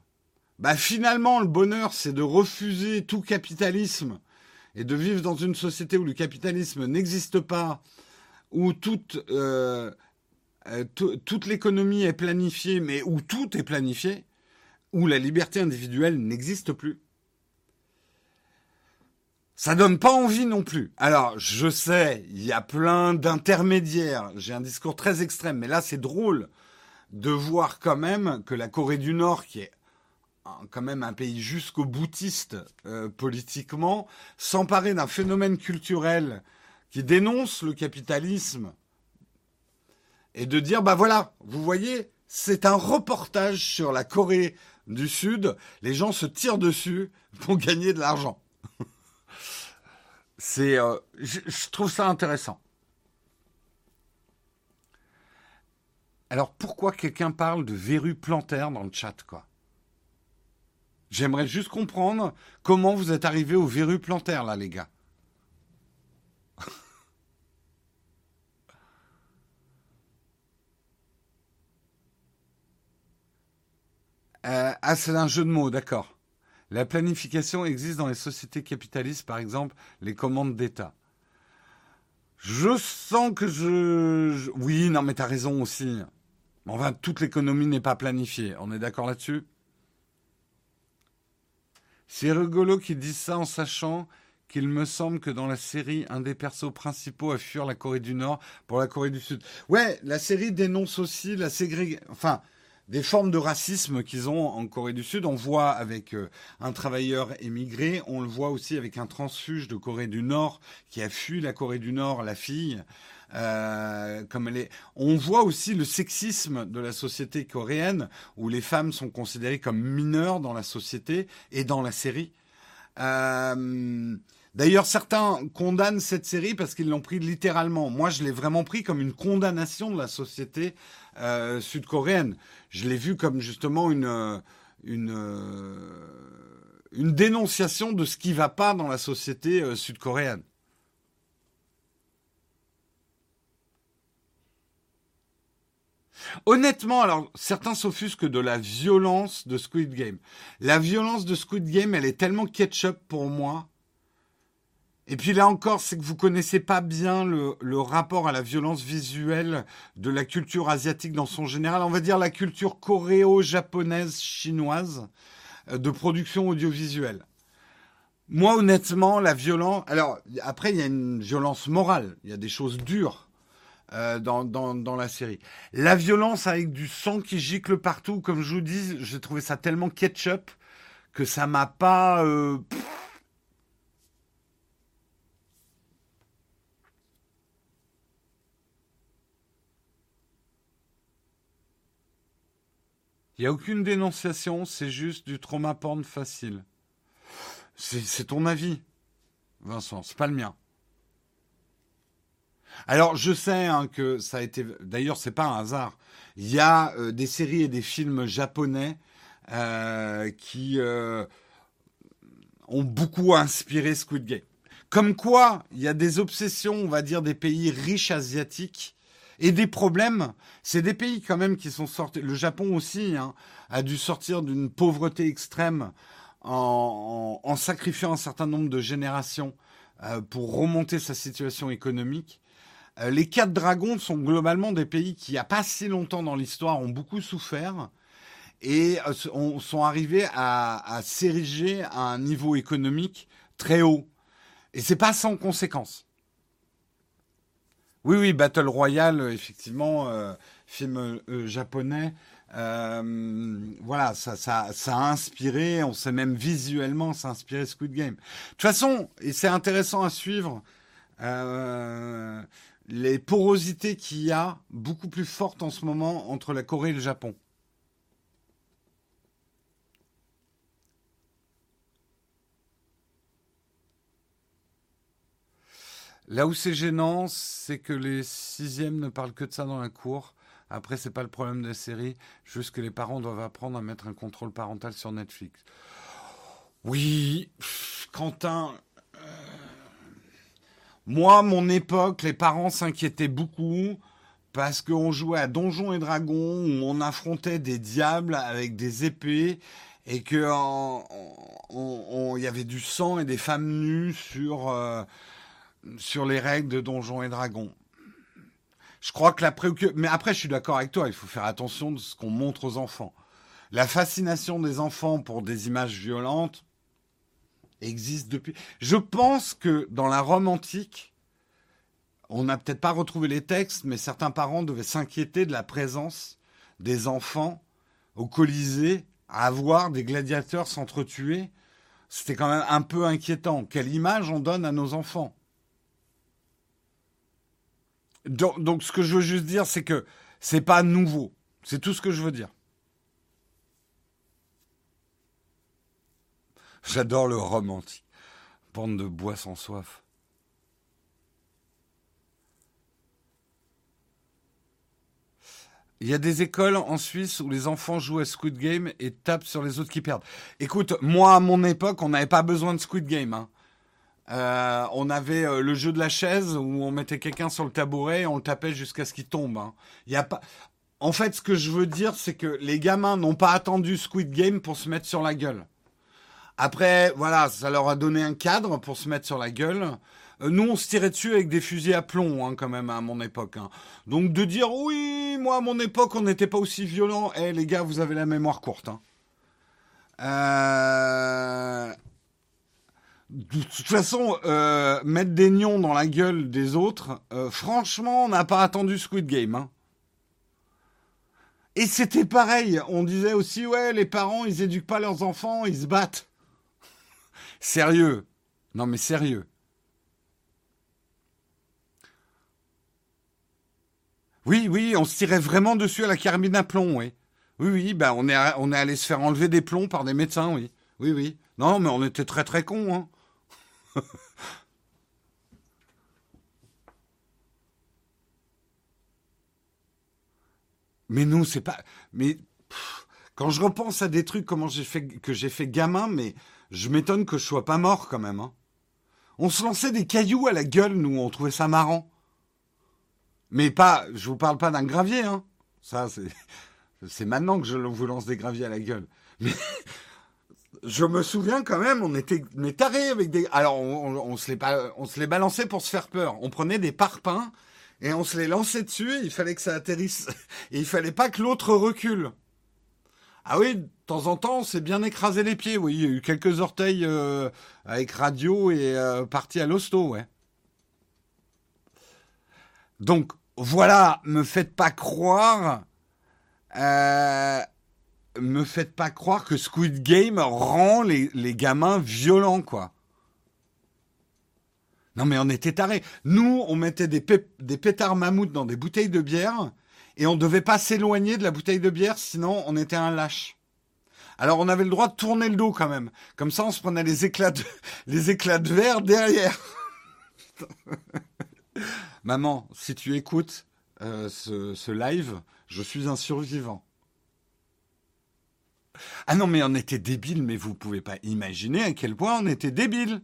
bah finalement, le bonheur, c'est de refuser tout capitalisme et de vivre dans une société où le capitalisme n'existe pas, où toute euh, euh, toute l'économie est planifiée, mais où tout est planifié, où la liberté individuelle n'existe plus. Ça donne pas envie non plus. Alors, je sais, il y a plein d'intermédiaires. J'ai un discours très extrême, mais là, c'est drôle de voir quand même que la Corée du Nord, qui est quand même un pays jusqu'au boutiste euh, politiquement, s'emparer d'un phénomène culturel qui dénonce le capitalisme et de dire, bah voilà, vous voyez, c'est un reportage sur la Corée du Sud, les gens se tirent dessus pour [LAUGHS] gagner de l'argent. [LAUGHS] c'est, euh, je, trouve ça intéressant. Alors pourquoi quelqu'un parle de verrues plantaires dans le chat, quoi? J'aimerais juste comprendre comment vous êtes arrivé aux verrues plantaires, là, les gars. Euh, ah, c'est un jeu de mots, d'accord. La planification existe dans les sociétés capitalistes, par exemple, les commandes d'État. Je sens que je... Oui, non, mais t'as raison aussi. Enfin, toute l'économie n'est pas planifiée. On est d'accord là-dessus? C'est rigolo qu'ils disent ça en sachant qu'il me semble que dans la série, un des persos principaux a fui la Corée du Nord pour la Corée du Sud. Ouais, la série dénonce aussi la ségrégation. Enfin, des formes de racisme qu'ils ont en Corée du Sud. On voit avec euh, un travailleur émigré, on le voit aussi avec un transfuge de Corée du Nord qui a fui la Corée du Nord, la fille. Euh, comme elle est. On voit aussi le sexisme de la société coréenne, où les femmes sont considérées comme mineures dans la société et dans la série. Euh, D'ailleurs, certains condamnent cette série parce qu'ils l'ont pris littéralement. Moi, je l'ai vraiment pris comme une condamnation de la société euh, sud-coréenne. Je l'ai vu comme justement une, euh, une dénonciation de ce qui va pas dans la société sud-coréenne. Honnêtement, alors certains s'offusquent de la violence de Squid Game. La violence de Squid Game, elle est tellement ketchup pour moi. Et puis là encore, c'est que vous connaissez pas bien le, rapport à la violence visuelle de la culture asiatique dans son général. On va dire la culture coréo-japonaise, chinoise euh, de production audiovisuelle. Moi, honnêtement, la violence. Alors, après, il y a une violence morale. Il y a des choses dures. Euh, dans, dans, dans, la série. La violence avec du sang qui gicle partout, comme je vous dis, j'ai trouvé ça tellement ketchup que ça m'a pas... Euh, Il n'y a aucune dénonciation, c'est juste du trauma porn facile. C'est ton avis, Vincent, c'est pas le mien. Alors, je sais hein, que ça a été. D'ailleurs, c'est pas un hasard. Il y a euh, des séries et des films japonais euh, qui euh, ont beaucoup inspiré Squid Game. Comme quoi, il y a des obsessions, on va dire, des pays riches asiatiques et des problèmes. C'est des pays quand même qui sont sortis. Le Japon aussi hein, a dû sortir d'une pauvreté extrême en, sacrifiant un certain nombre de générations pour remonter sa situation économique. Euh, les quatre dragons sont globalement des pays qui, il n'y a pas si longtemps dans l'histoire, ont beaucoup souffert et euh, sont arrivés à, s'ériger à un niveau économique très haut. Et c'est pas sans conséquence. Oui, oui, Battle Royale, effectivement, euh, film japonais. voilà, ça, ça, ça, a inspiré, on sait même visuellement, ça a inspiré Squid Game. De toute façon, et c'est intéressant à suivre, les porosités qu'il y a beaucoup plus fortes en ce moment entre la Corée et le Japon. Là où c'est gênant, c'est que les sixièmes ne parlent que de ça dans la cour. Après, c'est pas le problème de la série, juste que les parents doivent apprendre à mettre un contrôle parental sur Netflix. Oui, Quentin, moi, mon époque, les parents s'inquiétaient beaucoup parce qu'on jouait à Donjons et Dragons où on affrontait des diables avec des épées et que il y avait du sang et des femmes nues sur euh, sur les règles de Donjons et Dragons. Je crois que la préoccupation, mais après je suis d'accord avec toi, il faut faire attention de ce qu'on montre aux enfants. La fascination des enfants pour des images violentes, existe depuis. Je pense que dans la Rome antique, on n'a peut-être pas retrouvé les textes, mais certains parents devaient s'inquiéter de la présence des enfants au Colisée à voir des gladiateurs s'entretuer. C'était quand même un peu inquiétant. Quelle image on donne à nos enfants? Donc, ce que je veux juste dire, c'est que c'est pas nouveau. C'est tout ce que je veux dire. J'adore le romantique. Pente de bois sans soif. Il y a des écoles en Suisse où les enfants jouent à Squid Game et tapent sur les autres qui perdent. Écoute, moi à mon époque, on n'avait pas besoin de Squid Game. Hein. Euh, on avait euh, le jeu de la chaise où on mettait quelqu'un sur le tabouret et on le tapait jusqu'à ce qu'il tombe. Hein. Y a pas. En fait, ce que je veux dire, c'est que les gamins n'ont pas attendu Squid Game pour se mettre sur la gueule. Après, voilà, ça leur a donné un cadre pour se mettre sur la gueule. Euh, nous, on se tirait dessus avec des fusils à plomb, hein, quand même, à mon époque. Hein. Donc, de dire, oui, moi, à mon époque, on n'était pas aussi violent. Eh, les gars, vous avez la mémoire courte. Hein. Euh, de toute façon, euh, mettre des nions dans la gueule des autres, franchement, on n'a pas attendu Squid Game. Hein. Et c'était pareil. On disait aussi, ouais, les parents, ils éduquent pas leurs enfants, ils se battent. [LAUGHS] Sérieux. Non mais sérieux. Oui, oui, on se tirait vraiment dessus à la carabine à plomb, oui. Oui, oui, ben on est, on est allé se faire enlever des plombs par des médecins, oui. Oui, oui. Non, mais on était très très cons, hein. [LAUGHS] mais nous, c'est pas. Mais Quand je repense à des trucs comment j'ai fait que j'ai fait gamin, mais je m'étonne que je sois pas mort quand même. Hein. On se lançait des cailloux à la gueule, nous, on trouvait ça marrant. Mais pas, je vous parle pas d'un gravier, hein. Ça, c'est, [LAUGHS] c'est maintenant que je vous lance des graviers à la gueule. Mais je me souviens quand même, on était tarés avec des. Alors, on, on, se les on se les balançait pour se faire peur. On prenait des parpaings et on se les lançait dessus. il fallait que ça atterrisse. Et il fallait pas que l'autre recule. Ah oui, de temps en temps, on s'est bien écrasé les pieds. Oui, il y a eu quelques orteils euh, avec radio et euh, parti à l'hosto, ouais. Donc voilà, me faites pas croire, euh, me faites pas croire que Squid Game rend les, gamins violents, quoi. Non mais on était tarés. Nous, on mettait des, pétards mammouths dans des bouteilles de bière et on devait pas s'éloigner de la bouteille de bière, sinon on était un lâche. Alors on avait le droit de tourner le dos quand même. Comme ça, on se prenait les éclats de, [LAUGHS] verre derrière. [LAUGHS] Maman, si tu écoutes euh, ce live, je suis un survivant. Ah non, mais on était débile, mais vous pouvez pas imaginer à quel point on était débile.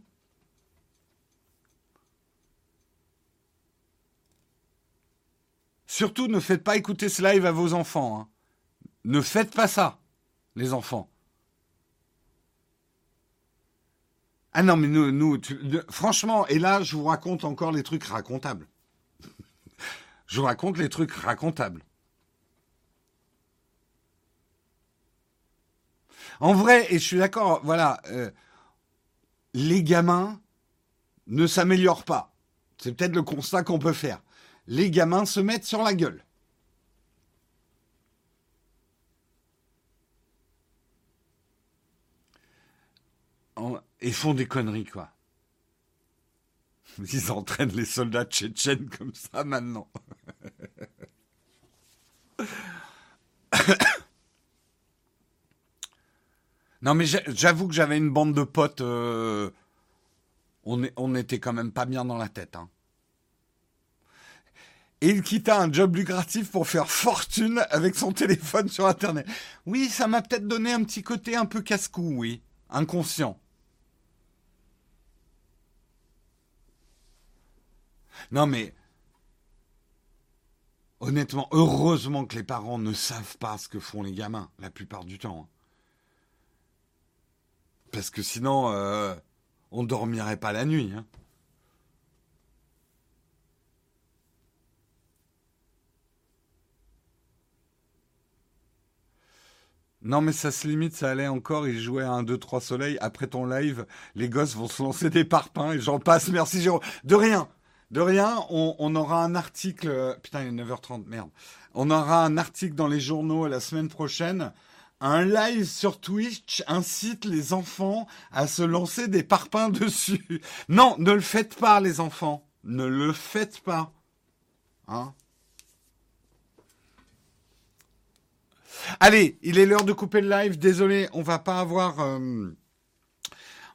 Surtout, ne faites pas écouter ce live à vos enfants. Hein. Ne faites pas ça, les enfants. Ah non, mais nous, nous franchement, et là, je vous raconte encore les trucs racontables. [LAUGHS] je vous raconte les trucs racontables. En vrai, et je suis d'accord, voilà, euh, les gamins ne s'améliorent pas. C'est peut-être le constat qu'on peut faire les gamins se mettent sur la gueule. Et font des conneries, quoi. Ils entraînent les soldats tchétchènes comme ça maintenant. Non, mais j'avoue que j'avais une bande de potes. Euh, on, on était quand même pas bien dans la tête. Hein et il quitta un job lucratif pour faire fortune avec son téléphone sur Internet. Oui, ça m'a peut-être donné un petit côté un peu casse-cou, oui, inconscient. Non mais, honnêtement, heureusement que les parents ne savent pas ce que font les gamins, la plupart du temps. Parce que sinon, euh, on dormirait pas la nuit. Hein. Non, mais ça se limite, ça allait encore. Il jouait à 1, 2, 3 soleil. Après ton live, les gosses vont se lancer des parpaings et j'en passe. Merci, Jérôme. De rien. De rien. On, aura un article. Putain, il est 9h30. Merde. On aura un article dans les journaux la semaine prochaine. Un live sur Twitch incite les enfants à se lancer des parpaings dessus. [LAUGHS] Non, ne le faites pas, les enfants. Ne le faites pas. Hein? Allez, il est l'heure de couper le live. Désolé, on va pas avoir, euh,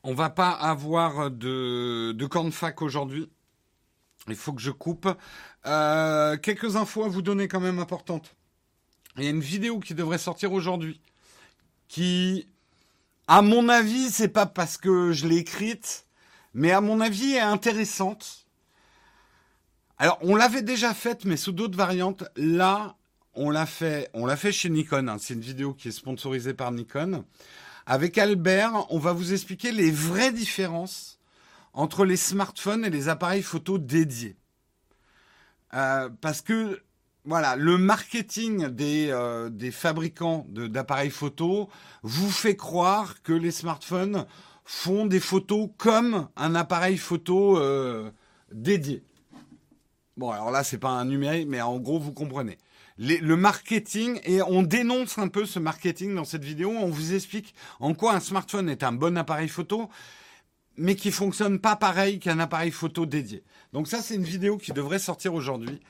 va pas avoir de, de fac aujourd'hui. Il faut que je coupe. Euh, quelques infos à vous donner quand même importantes. Il y a une vidéo qui devrait sortir aujourd'hui, qui, à mon avis, c'est pas parce que je l'ai écrite, mais à mon avis est intéressante. Alors, on l'avait déjà faite, mais sous d'autres variantes. Là, on l'a fait, on l'a fait chez Nikon. Hein. C'est une vidéo qui est sponsorisée par Nikon. Avec Albert, on va vous expliquer les vraies différences entre les smartphones et les appareils photo dédiés. Euh, parce que voilà, le marketing des, euh, fabricants d'appareils photo vous fait croire que les smartphones font des photos comme un appareil photo euh, dédié. Bon, alors là, c'est pas un numérique, mais en gros, vous comprenez le marketing, et on dénonce un peu ce marketing dans cette vidéo. On vous explique en quoi un smartphone est un bon appareil photo, mais qui fonctionne pas pareil qu'un appareil photo dédié. Donc ça, c'est une vidéo qui devrait sortir aujourd'hui.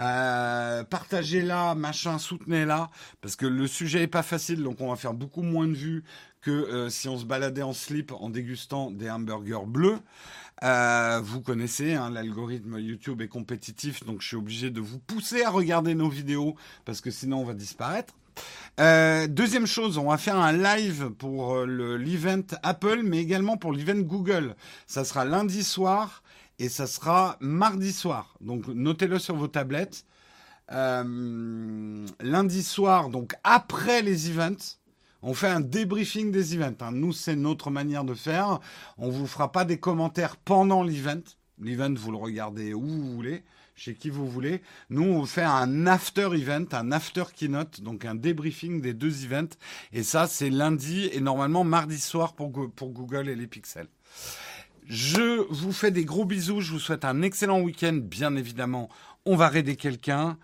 Euh, partagez-la, machin, soutenez-la, parce que le sujet est pas facile, donc on va faire beaucoup moins de vues que euh, si on se baladait en slip en dégustant des hamburgers bleus. Euh, vous connaissez, hein, l'algorithme YouTube est compétitif, donc je suis obligé de vous pousser à regarder nos vidéos parce que sinon on va disparaître. Euh, deuxième chose, on va faire un live pour euh, l'event Apple, mais également pour l'event Google. Ça sera lundi soir et ça sera mardi soir. Donc notez-le sur vos tablettes. Euh, lundi soir, donc après les events, on fait un débriefing des events. Hein. Nous, c'est notre manière de faire. On vous fera pas des commentaires pendant l'event. L'event, vous le regardez où vous voulez chez qui vous voulez. Nous, on fait un after event, un after keynote, donc un débriefing des deux events. Et ça, c'est lundi et normalement mardi soir pour, pour Google et les pixels. Je vous fais des gros bisous. Je vous souhaite un excellent week-end. Bien évidemment, on va raider quelqu'un.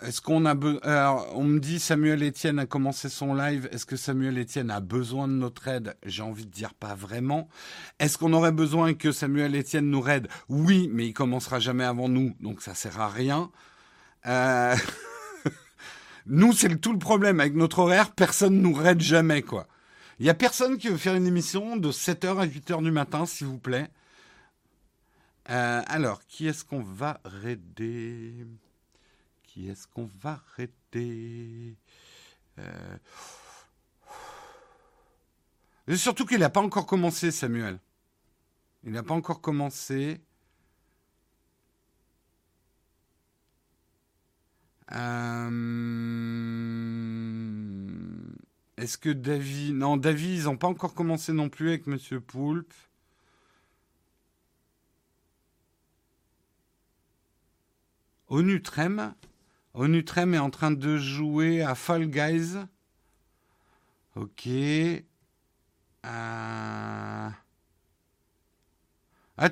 Est-ce qu'on a Alors, on me dit Samuel Etienne a commencé son live. Est-ce que Samuel Etienne a besoin de notre aide? J'ai envie de dire pas vraiment. Est-ce qu'on aurait besoin que Samuel Etienne nous aide Oui, mais il commencera jamais avant nous, donc ça sert à rien. Euh... [LAUGHS] nous, c'est tout le problème avec notre horaire. Personne nous raide jamais, quoi. Il y a personne qui veut faire une émission de 7h à 8h du matin, s'il vous plaît. Euh, alors, qui est-ce qu'on va raider? Qui est-ce qu'on va arrêter euh... Surtout qu'il n'a pas encore commencé, Samuel. Il n'a pas encore commencé. Euh... Est-ce que David... Non, David, ils n'ont pas encore commencé non plus avec Monsieur Poulpe. Onutrem Onutrem est en train de jouer à Fall Guys. Ok. Euh, ah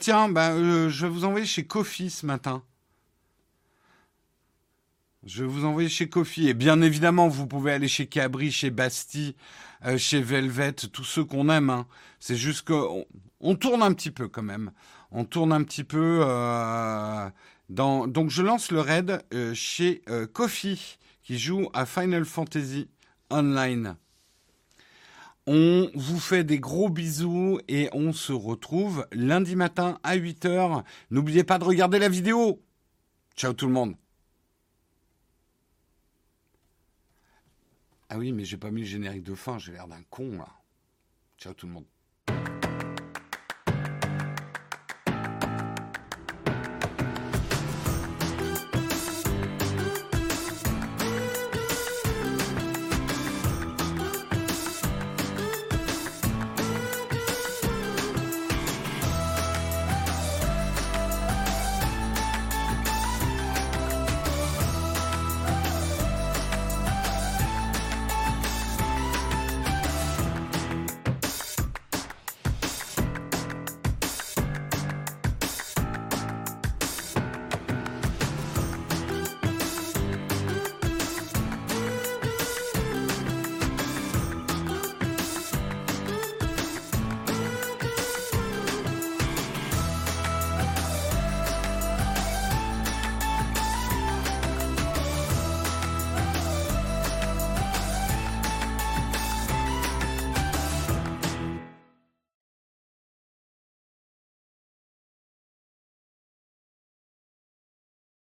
tiens, bah, je vais vous envoyer chez Kofi ce matin. Je vais vous envoyer chez Kofi. Et bien évidemment, vous pouvez aller chez Cabri, chez Bastille, euh, chez Velvet, tous ceux qu'on aime. Hein. C'est juste qu'on on tourne un petit peu quand même. On tourne un petit peu donc je lance le raid euh, chez euh, Kofi qui joue à Final Fantasy Online. On vous fait des gros bisous et on se retrouve lundi matin à 8h. N'oubliez pas de regarder la vidéo. Ciao tout le monde. Ah oui, mais j'ai pas mis le générique de fin, j'ai l'air d'un con là. Ciao tout le monde.